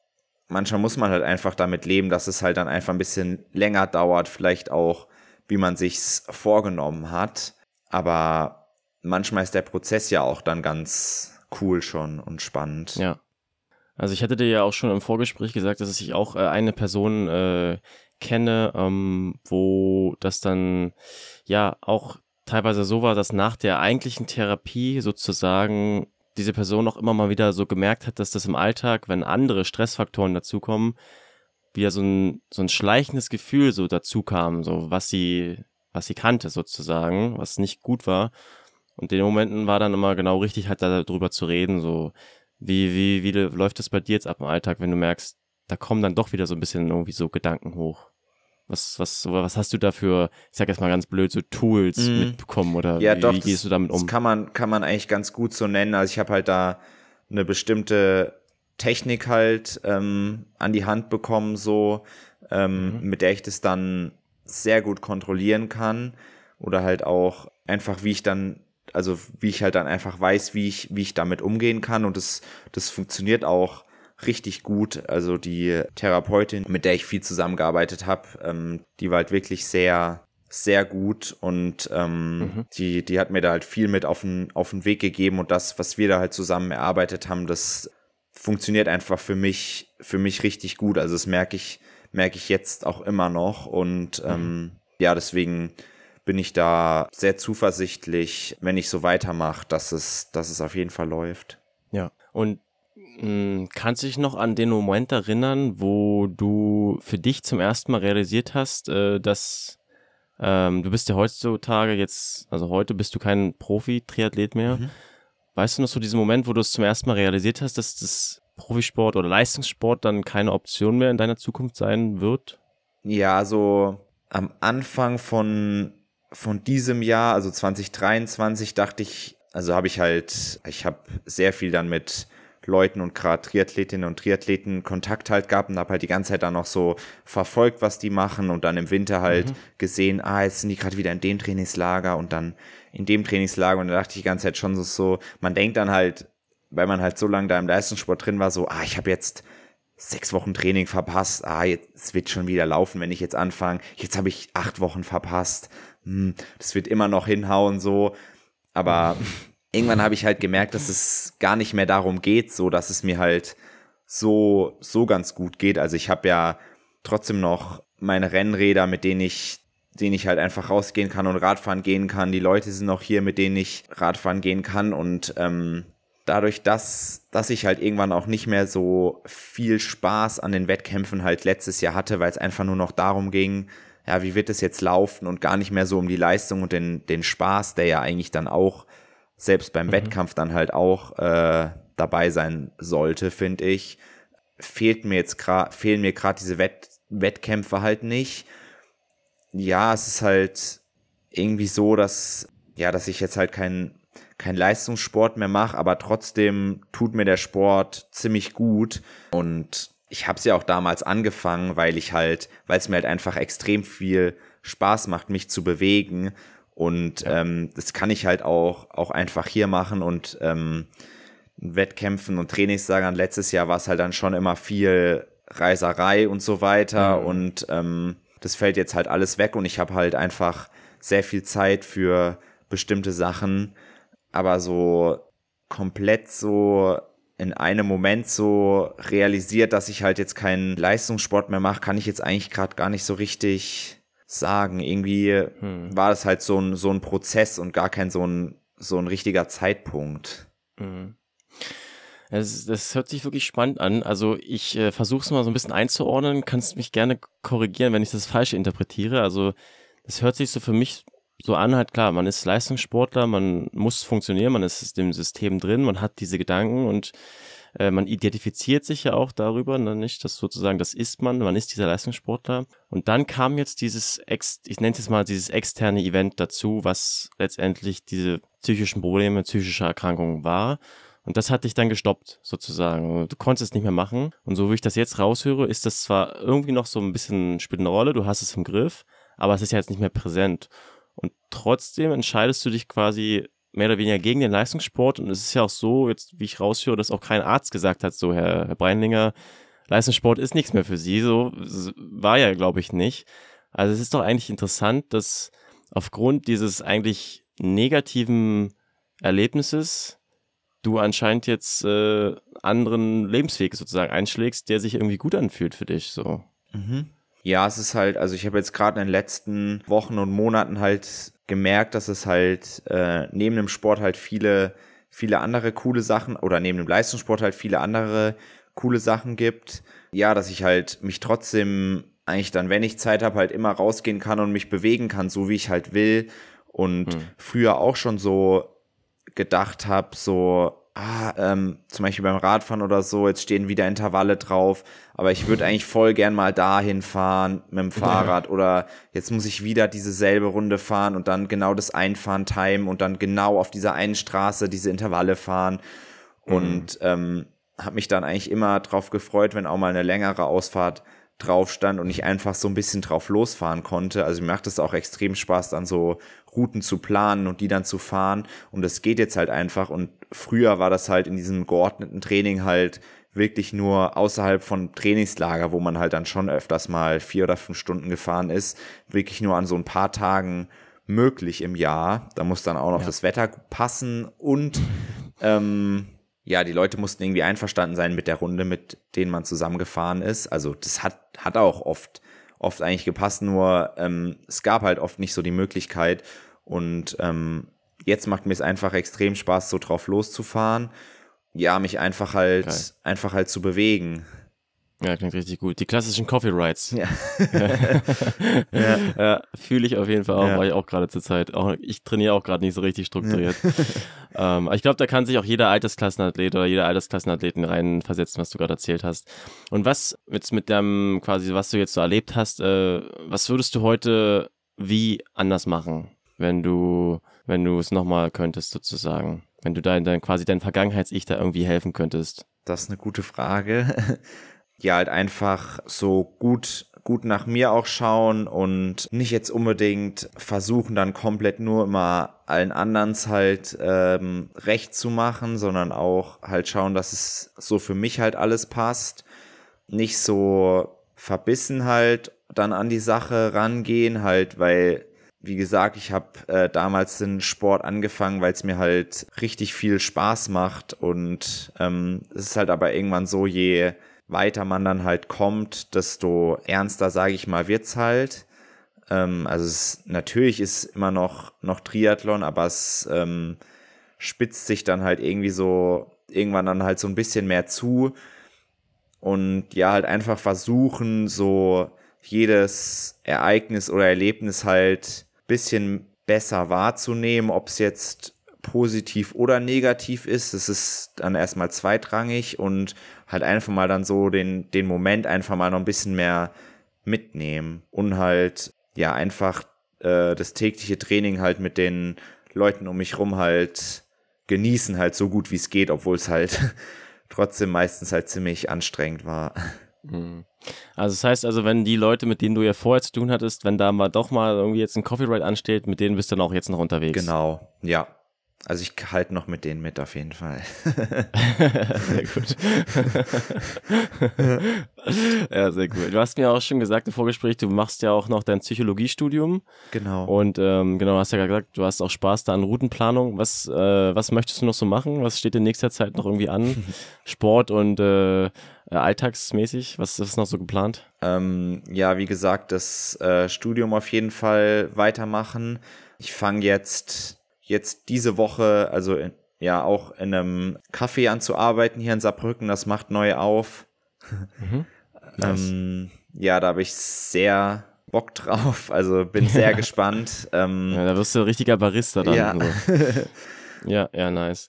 manchmal muss man halt einfach damit leben, dass es halt dann einfach ein bisschen länger dauert, vielleicht auch wie man sich's vorgenommen hat. Aber manchmal ist der Prozess ja auch dann ganz cool schon und spannend. Ja. Also ich hatte dir ja auch schon im Vorgespräch gesagt, dass ich auch äh, eine Person äh, kenne, ähm, wo das dann ja auch teilweise so war, dass nach der eigentlichen Therapie sozusagen diese Person auch immer mal wieder so gemerkt hat, dass das im Alltag, wenn andere Stressfaktoren dazukommen, wieder so ein, so ein schleichendes Gefühl so dazu kam, so was sie, was sie kannte sozusagen, was nicht gut war. Und in den Momenten war dann immer genau richtig, halt darüber zu reden, so wie, wie, wie läuft das bei dir jetzt ab im Alltag, wenn du merkst, da kommen dann doch wieder so ein bisschen irgendwie so Gedanken hoch. Was, was, was hast du da für, ich sag jetzt mal ganz blöd, so Tools mm. mitbekommen oder ja, wie, doch, wie gehst das, du damit um? Das kann man, kann man eigentlich ganz gut so nennen. Also ich habe halt da eine bestimmte Technik halt ähm, an die Hand bekommen, so, ähm, mhm. mit der ich das dann sehr gut kontrollieren kann. Oder halt auch einfach, wie ich dann, also wie ich halt dann einfach weiß, wie ich, wie ich damit umgehen kann. Und das, das funktioniert auch richtig gut. Also die Therapeutin, mit der ich viel zusammengearbeitet habe, ähm, die war halt wirklich sehr, sehr gut und ähm, mhm. die, die hat mir da halt viel mit auf den, auf den Weg gegeben und das, was wir da halt zusammen erarbeitet haben, das funktioniert einfach für mich, für mich richtig gut. Also das merke ich, merke ich jetzt auch immer noch. Und mhm. ähm, ja, deswegen bin ich da sehr zuversichtlich, wenn ich so weitermache, dass es, dass es auf jeden Fall läuft. Ja, und mh, hm, kannst du dich noch an den Moment erinnern, wo du für dich zum ersten Mal realisiert hast, äh, dass ähm, du bist ja heutzutage jetzt, also heute bist du kein Profi-Triathlet mehr. Mhm. Weißt du noch so diesen Moment, wo du es zum ersten Mal realisiert hast, dass das Profisport oder Leistungssport dann keine Option mehr in deiner Zukunft sein wird? Ja, so am Anfang von, von diesem Jahr, also 2023, dachte ich, also habe ich halt, ich habe sehr viel dann mit Leuten und gerade Triathletinnen und Triathleten Kontakt halt gehabt und habe halt die ganze Zeit dann noch so verfolgt, was die machen und dann im Winter halt mhm. gesehen, ah, jetzt sind die gerade wieder in dem Trainingslager und dann in dem Trainingslager und da dachte ich die ganze Zeit schon so, so man denkt dann halt weil man halt so lange da im Leistungssport drin war, so, ah, ich habe jetzt sechs Wochen Training verpasst, ah, jetzt wird schon wieder laufen, wenn ich jetzt anfange, jetzt habe ich acht Wochen verpasst, hm, das wird immer noch hinhauen, so, aber irgendwann habe ich halt gemerkt, dass es gar nicht mehr darum geht, so, dass es mir halt so, so ganz gut geht, also ich habe ja trotzdem noch meine Rennräder, mit denen ich denen ich halt einfach rausgehen kann und Radfahren gehen kann. Die Leute sind noch hier, mit denen ich Radfahren gehen kann und ähm, dadurch, dass, dass ich halt irgendwann auch nicht mehr so viel Spaß an den Wettkämpfen halt letztes Jahr hatte, weil es einfach nur noch darum ging, ja, wie wird es jetzt laufen und gar nicht mehr so um die Leistung und den, den Spaß, der ja eigentlich dann auch selbst beim mhm. Wettkampf dann halt auch äh, dabei sein sollte, finde ich, fehlt mir jetzt gerade, fehlen mir gerade diese Wett Wettkämpfe halt nicht. Ja, es ist halt irgendwie so, dass, ja, dass ich jetzt halt kein kein Leistungssport mehr mache, aber trotzdem tut mir der Sport ziemlich gut und ich habe es ja auch damals angefangen, weil ich halt, weil es mir halt einfach extrem viel Spaß macht, mich zu bewegen und ja. ähm, das kann ich halt auch auch einfach hier machen und ähm, Wettkämpfen und Trainingslagern. Letztes Jahr war es halt dann schon immer viel Reiserei und so weiter mhm. und ähm, das fällt jetzt halt alles weg und ich habe halt einfach sehr viel Zeit für bestimmte Sachen aber so komplett so in einem Moment so realisiert, dass ich halt jetzt keinen Leistungssport mehr mache, kann ich jetzt eigentlich gerade gar nicht so richtig sagen. Irgendwie hm. war das halt so ein, so ein Prozess und gar kein so ein, so ein richtiger Zeitpunkt. Mhm. Das, das, hört sich wirklich spannend an. Also ich äh, versuche es mal so ein bisschen einzuordnen. Kannst mich gerne korrigieren, wenn ich das falsch interpretiere. Also das hört sich so für mich so an, halt klar, man ist Leistungssportler, man muss funktionieren, man ist im System drin, man hat diese Gedanken und äh, man identifiziert sich ja auch darüber, ne, nicht, dass sozusagen, das ist man, man ist dieser Leistungssportler. Und dann kam jetzt dieses, ex, ich nenne es jetzt mal dieses externe Event dazu, was letztendlich diese psychischen Probleme, psychische Erkrankungen war. Und das hat dich dann gestoppt, sozusagen. Du konntest es nicht mehr machen. Und so wie ich das jetzt raushöre, ist das zwar irgendwie noch so ein bisschen spielt eine Rolle, du hast es im Griff, aber es ist ja jetzt nicht mehr präsent. Und trotzdem entscheidest du dich quasi mehr oder weniger gegen den Leistungssport. Und es ist ja auch so, jetzt wie ich raushöre, dass auch kein Arzt gesagt hat, so Herr, Herr Breinlinger, Leistungssport ist nichts mehr für Sie. So war ja, glaube ich, nicht. Also es ist doch eigentlich interessant, dass aufgrund dieses eigentlich negativen Erlebnisses du anscheinend jetzt äh, anderen Lebensweg sozusagen einschlägst, der sich irgendwie gut anfühlt für dich. So. Mhm. Ja, es ist halt, also ich habe jetzt gerade in den letzten Wochen und Monaten halt gemerkt, dass es halt äh, neben dem Sport halt viele, viele andere coole Sachen oder neben dem Leistungssport halt viele andere coole Sachen gibt. Ja, dass ich halt mich trotzdem eigentlich dann, wenn ich Zeit habe, halt immer rausgehen kann und mich bewegen kann, so wie ich halt will. Und hm. früher auch schon so gedacht habe, so, ah, ähm, zum Beispiel beim Radfahren oder so, jetzt stehen wieder Intervalle drauf, aber ich würde eigentlich voll gern mal dahin fahren mit dem Fahrrad ja. oder jetzt muss ich wieder diese selbe Runde fahren und dann genau das Einfahren timen und dann genau auf dieser einen Straße diese Intervalle fahren mhm. und ähm, habe mich dann eigentlich immer drauf gefreut, wenn auch mal eine längere Ausfahrt drauf stand und ich einfach so ein bisschen drauf losfahren konnte. Also mir macht es auch extrem Spaß, dann so Routen zu planen und die dann zu fahren. Und das geht jetzt halt einfach. Und früher war das halt in diesem geordneten Training halt wirklich nur außerhalb von Trainingslager, wo man halt dann schon öfters mal vier oder fünf Stunden gefahren ist, wirklich nur an so ein paar Tagen möglich im Jahr. Da muss dann auch noch ja. das Wetter passen und ähm, ja, die Leute mussten irgendwie einverstanden sein mit der Runde, mit denen man zusammengefahren ist. Also das hat, hat auch oft oft eigentlich gepasst, nur ähm, es gab halt oft nicht so die Möglichkeit. Und ähm, jetzt macht mir es einfach extrem Spaß, so drauf loszufahren. Ja, mich einfach halt, okay. einfach halt zu bewegen. Ja, klingt richtig gut. Die klassischen Coffee Rides. Ja. ja. ja Fühle ich auf jeden Fall auch, ja. war ich auch gerade zur Zeit. Auch, ich trainiere auch gerade nicht so richtig strukturiert. Ja. ähm, ich glaube, da kann sich auch jeder Altersklassenathlet oder jeder Altersklassenathleten reinversetzen, was du gerade erzählt hast. Und was jetzt mit dem quasi, was du jetzt so erlebt hast, äh, was würdest du heute wie anders machen, wenn du, wenn du es nochmal könntest, sozusagen? Wenn du dein, dein quasi dein Vergangenheits-Ich da irgendwie helfen könntest? Das ist eine gute Frage ja halt einfach so gut gut nach mir auch schauen und nicht jetzt unbedingt versuchen, dann komplett nur immer allen anderen halt ähm, recht zu machen, sondern auch halt schauen, dass es so für mich halt alles passt. Nicht so verbissen halt dann an die Sache rangehen, halt, weil wie gesagt, ich habe äh, damals den Sport angefangen, weil es mir halt richtig viel Spaß macht und ähm, es ist halt aber irgendwann so, je weiter man dann halt kommt, desto ernster, sage ich mal, wird's halt. Ähm, also es, natürlich ist immer noch, noch Triathlon, aber es ähm, spitzt sich dann halt irgendwie so irgendwann dann halt so ein bisschen mehr zu und ja, halt einfach versuchen, so jedes Ereignis oder Erlebnis halt bisschen besser wahrzunehmen, ob es jetzt positiv oder negativ ist. Das ist dann erstmal zweitrangig und halt einfach mal dann so den, den Moment einfach mal noch ein bisschen mehr mitnehmen und halt ja einfach äh, das tägliche Training halt mit den Leuten um mich rum halt genießen halt so gut wie es geht, obwohl es halt trotzdem meistens halt ziemlich anstrengend war. Mhm. Also das heißt also, wenn die Leute, mit denen du ja vorher zu tun hattest, wenn da mal doch mal irgendwie jetzt ein Copyright ansteht, mit denen bist du dann auch jetzt noch unterwegs. Genau, ja. Also ich halte noch mit denen mit auf jeden Fall. sehr gut. ja, sehr gut. Du hast mir auch schon gesagt im Vorgespräch, du machst ja auch noch dein Psychologiestudium. Genau. Und ähm, genau, hast ja gesagt, du hast auch Spaß da an Routenplanung. Was, äh, was möchtest du noch so machen? Was steht in nächster Zeit noch irgendwie an? Sport und äh, alltagsmäßig? Was ist noch so geplant? Ähm, ja, wie gesagt, das äh, Studium auf jeden Fall weitermachen. Ich fange jetzt jetzt diese Woche, also in, ja auch in einem Café anzuarbeiten hier in Saarbrücken. Das macht neu auf. Mhm. ähm, ja, da habe ich sehr Bock drauf. Also bin sehr gespannt. Ähm, ja, da wirst du ein richtiger Barista dann. Ja. So. ja, ja, nice.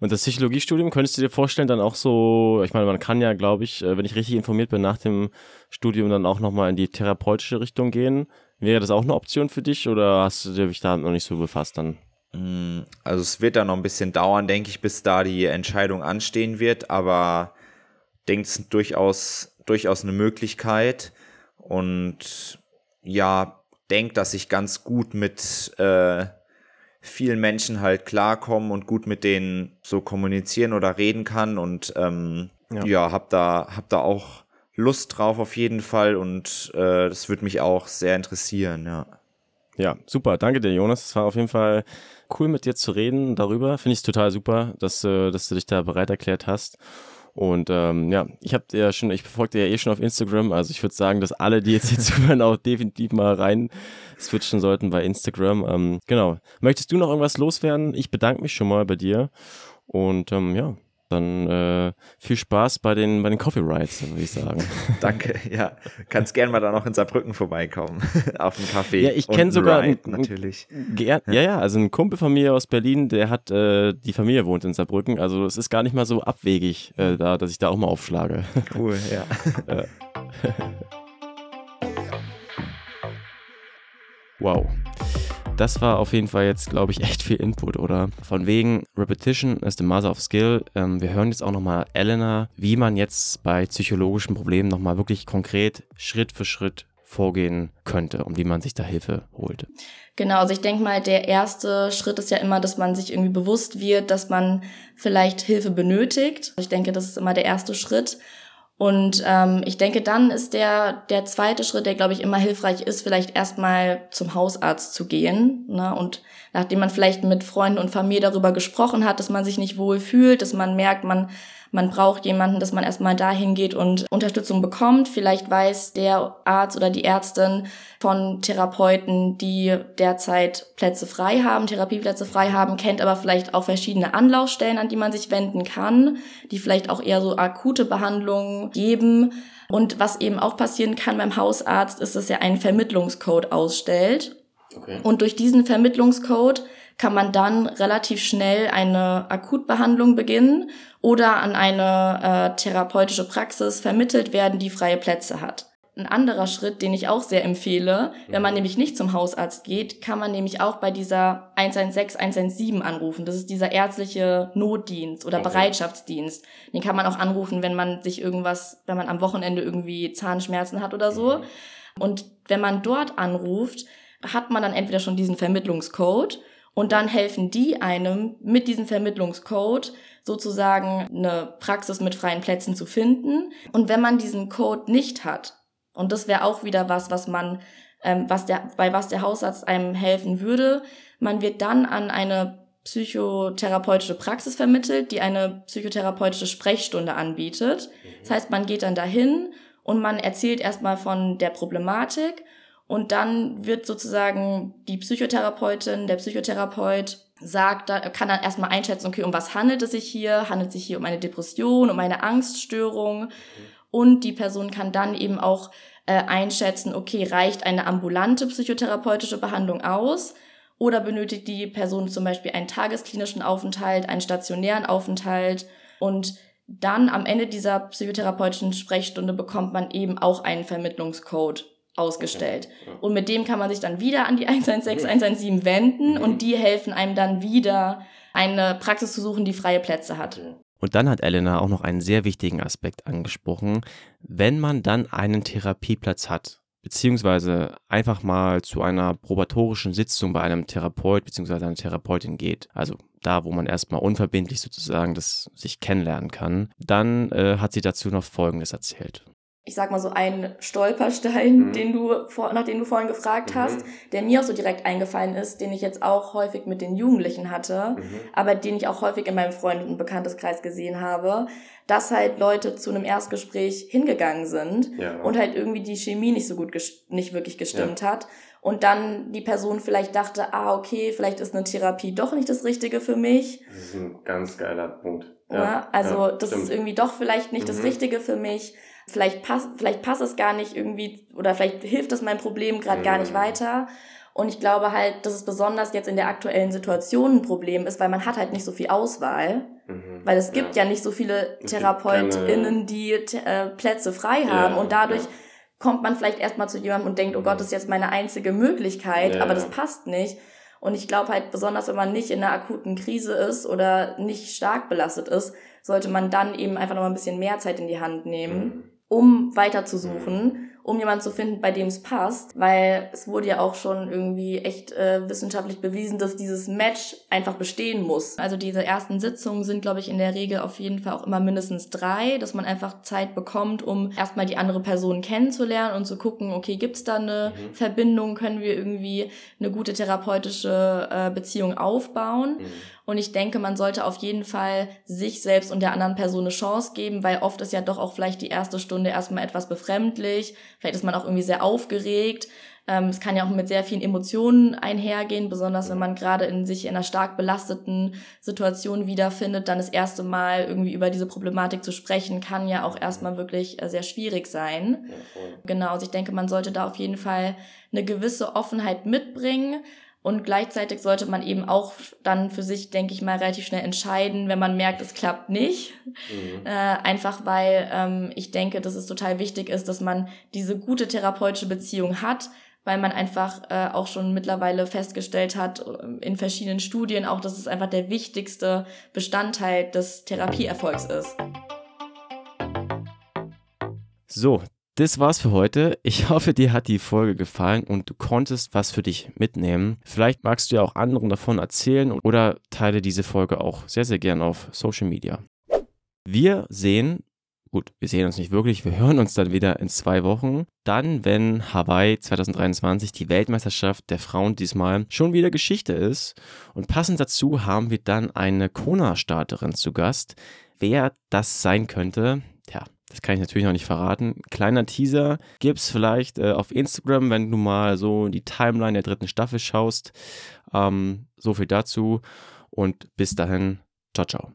Und das Psychologiestudium könntest du dir vorstellen, dann auch so, ich meine, man kann ja, glaube ich, äh, wenn ich richtig informiert bin, nach dem Studium dann auch nochmal in die therapeutische Richtung gehen. Wäre das auch eine Option für dich oder hast du dich da noch nicht so befasst dann? Mm, also es wird da noch ein bisschen dauern, denke ich, bis da die Entscheidung anstehen wird, aber denke es ist durchaus, durchaus eine Möglichkeit. Und ja, denke, dass ich ganz gut mit äh, vielen Menschen halt klarkommen und gut mit denen so kommunizieren oder reden kann. Und ähm, ja, ja hab da hab da auch Lust drauf auf jeden Fall. Und äh, das würde mich auch sehr interessieren, ja. Ja, super. Danke dir, Jonas. Es war auf jeden Fall cool, mit dir zu reden darüber. Finde ich total super, dass, äh, dass du dich da bereit erklärt hast. Und ähm, ja, ich habe ja schon, ich befolge dir ja eh schon auf Instagram. Also ich würde sagen, dass alle, die jetzt hier zuhören, auch definitiv mal rein switchen sollten bei Instagram. Ähm, genau. Möchtest du noch irgendwas loswerden? Ich bedanke mich schon mal bei dir. Und ähm, ja, dann äh, viel Spaß bei den, bei den Coffee Rides, würde ich sagen. Danke, ja. Kannst gern mal da noch in Saarbrücken vorbeikommen. Auf dem Café. Ja, ich kenne sogar Ride, einen, natürlich. Ja, ja, also ein Kumpel von mir aus Berlin, der hat, äh, die Familie wohnt in Saarbrücken. Also es ist gar nicht mal so abwegig, äh, da, dass ich da auch mal aufschlage. Cool, ja. wow das war auf jeden Fall jetzt, glaube ich, echt viel Input, oder? Von wegen Repetition is the mother of skill. Ähm, wir hören jetzt auch nochmal Elena, wie man jetzt bei psychologischen Problemen nochmal wirklich konkret Schritt für Schritt vorgehen könnte und wie man sich da Hilfe holt. Genau, also ich denke mal, der erste Schritt ist ja immer, dass man sich irgendwie bewusst wird, dass man vielleicht Hilfe benötigt. Ich denke, das ist immer der erste Schritt. Und ähm, ich denke, dann ist der, der zweite Schritt, der, glaube ich, immer hilfreich ist, vielleicht erstmal zum Hausarzt zu gehen. Ne? Und nachdem man vielleicht mit Freunden und Familie darüber gesprochen hat, dass man sich nicht wohl fühlt, dass man merkt, man man braucht jemanden, dass man erstmal dahin geht und Unterstützung bekommt. Vielleicht weiß der Arzt oder die Ärztin von Therapeuten, die derzeit Plätze frei haben, Therapieplätze frei haben, kennt aber vielleicht auch verschiedene Anlaufstellen, an die man sich wenden kann, die vielleicht auch eher so akute Behandlungen geben. Und was eben auch passieren kann beim Hausarzt, ist, dass er einen Vermittlungscode ausstellt. Okay. Und durch diesen Vermittlungscode kann man dann relativ schnell eine Akutbehandlung beginnen oder an eine äh, therapeutische Praxis vermittelt werden, die freie Plätze hat. ein anderer Schritt, den ich auch sehr empfehle. Wenn man mhm. nämlich nicht zum Hausarzt geht, kann man nämlich auch bei dieser 116, 117 anrufen. Das ist dieser ärztliche Notdienst oder okay. Bereitschaftsdienst. Den kann man auch anrufen, wenn man sich irgendwas, wenn man am Wochenende irgendwie Zahnschmerzen hat oder so. Mhm. Und wenn man dort anruft, hat man dann entweder schon diesen Vermittlungscode und dann helfen die einem mit diesem Vermittlungscode sozusagen eine Praxis mit freien Plätzen zu finden. Und wenn man diesen Code nicht hat, und das wäre auch wieder was, was man, ähm, was der, bei was der Hausarzt einem helfen würde, man wird dann an eine psychotherapeutische Praxis vermittelt, die eine psychotherapeutische Sprechstunde anbietet. Das heißt, man geht dann dahin und man erzählt erstmal von der Problematik und dann wird sozusagen die Psychotherapeutin, der Psychotherapeut sagt, kann dann erstmal einschätzen, okay, um was handelt es sich hier? Handelt es sich hier um eine Depression, um eine Angststörung? Und die Person kann dann eben auch äh, einschätzen, okay, reicht eine ambulante psychotherapeutische Behandlung aus? Oder benötigt die Person zum Beispiel einen tagesklinischen Aufenthalt, einen stationären Aufenthalt? Und dann am Ende dieser psychotherapeutischen Sprechstunde bekommt man eben auch einen Vermittlungscode ausgestellt. Okay. Und mit dem kann man sich dann wieder an die 116, 117 wenden mhm. und die helfen einem dann wieder, eine Praxis zu suchen, die freie Plätze hat. Und dann hat Elena auch noch einen sehr wichtigen Aspekt angesprochen. Wenn man dann einen Therapieplatz hat, beziehungsweise einfach mal zu einer probatorischen Sitzung bei einem Therapeut beziehungsweise einer Therapeutin geht, also da, wo man erstmal unverbindlich sozusagen das sich kennenlernen kann, dann äh, hat sie dazu noch Folgendes erzählt ich sag mal so ein Stolperstein, mhm. den du vor, nach dem du vorhin gefragt mhm. hast, der mir auch so direkt eingefallen ist, den ich jetzt auch häufig mit den Jugendlichen hatte, mhm. aber den ich auch häufig in meinem Freund- und Bekannteskreis gesehen habe, dass halt Leute zu einem Erstgespräch hingegangen sind ja. und halt irgendwie die Chemie nicht so gut nicht wirklich gestimmt ja. hat und dann die Person vielleicht dachte, ah okay, vielleicht ist eine Therapie doch nicht das Richtige für mich. Das ist ein ganz geiler Punkt. Ja, ja also das stimmt. ist irgendwie doch vielleicht nicht das mhm. Richtige für mich vielleicht passt, vielleicht passt es gar nicht irgendwie oder vielleicht hilft es meinem Problem gerade mhm. gar nicht mhm. weiter. Und ich glaube halt, dass es besonders jetzt in der aktuellen Situation ein Problem ist, weil man hat halt nicht so viel Auswahl. Mhm. Weil es gibt ja. ja. nicht so viele TherapeutInnen, die äh, Plätze frei haben. Ja, und dadurch ja. kommt man vielleicht erstmal zu jemandem und denkt, oh Gott, das ist jetzt meine einzige Möglichkeit, aber das passt nicht. Und ich glaube halt, besonders wenn man nicht in einer akuten Krise ist oder nicht stark belastet ist, sollte man dann eben einfach noch mal ein bisschen mehr Zeit in die Hand nehmen. Mhm um weiterzusuchen, um jemanden zu finden, bei dem es passt, weil es wurde ja auch schon irgendwie echt äh, wissenschaftlich bewiesen, dass dieses Match einfach bestehen muss. Also diese ersten Sitzungen sind, glaube ich, in der Regel auf jeden Fall auch immer mindestens drei, dass man einfach Zeit bekommt, um erstmal die andere Person kennenzulernen und zu gucken, okay, gibt's da eine mhm. Verbindung, können wir irgendwie eine gute therapeutische äh, Beziehung aufbauen. Mhm. Und ich denke, man sollte auf jeden Fall sich selbst und der anderen Person eine Chance geben, weil oft ist ja doch auch vielleicht die erste Stunde erstmal etwas befremdlich. Vielleicht ist man auch irgendwie sehr aufgeregt. Ähm, es kann ja auch mit sehr vielen Emotionen einhergehen, besonders wenn man gerade in sich in einer stark belasteten Situation wiederfindet, dann das erste Mal irgendwie über diese Problematik zu sprechen, kann ja auch erstmal wirklich äh, sehr schwierig sein. Genau, also ich denke, man sollte da auf jeden Fall eine gewisse Offenheit mitbringen. Und gleichzeitig sollte man eben auch dann für sich, denke ich mal, relativ schnell entscheiden, wenn man merkt, es klappt nicht. Mhm. Äh, einfach weil ähm, ich denke, dass es total wichtig ist, dass man diese gute therapeutische Beziehung hat, weil man einfach äh, auch schon mittlerweile festgestellt hat äh, in verschiedenen Studien auch, dass es einfach der wichtigste Bestandteil des Therapieerfolgs ist. So, das war's für heute. Ich hoffe, dir hat die Folge gefallen und du konntest was für dich mitnehmen. Vielleicht magst du ja auch anderen davon erzählen oder teile diese Folge auch sehr, sehr gern auf Social Media. Wir sehen, gut, wir sehen uns nicht wirklich, wir hören uns dann wieder in zwei Wochen. Dann, wenn Hawaii 2023 die Weltmeisterschaft der Frauen diesmal schon wieder Geschichte ist. Und passend dazu haben wir dann eine Kona-Starterin zu Gast. Wer das sein könnte, tja, das kann ich natürlich noch nicht verraten. Kleiner Teaser gibt es vielleicht äh, auf Instagram, wenn du mal so die Timeline der dritten Staffel schaust. Ähm, so viel dazu und bis dahin, ciao, ciao.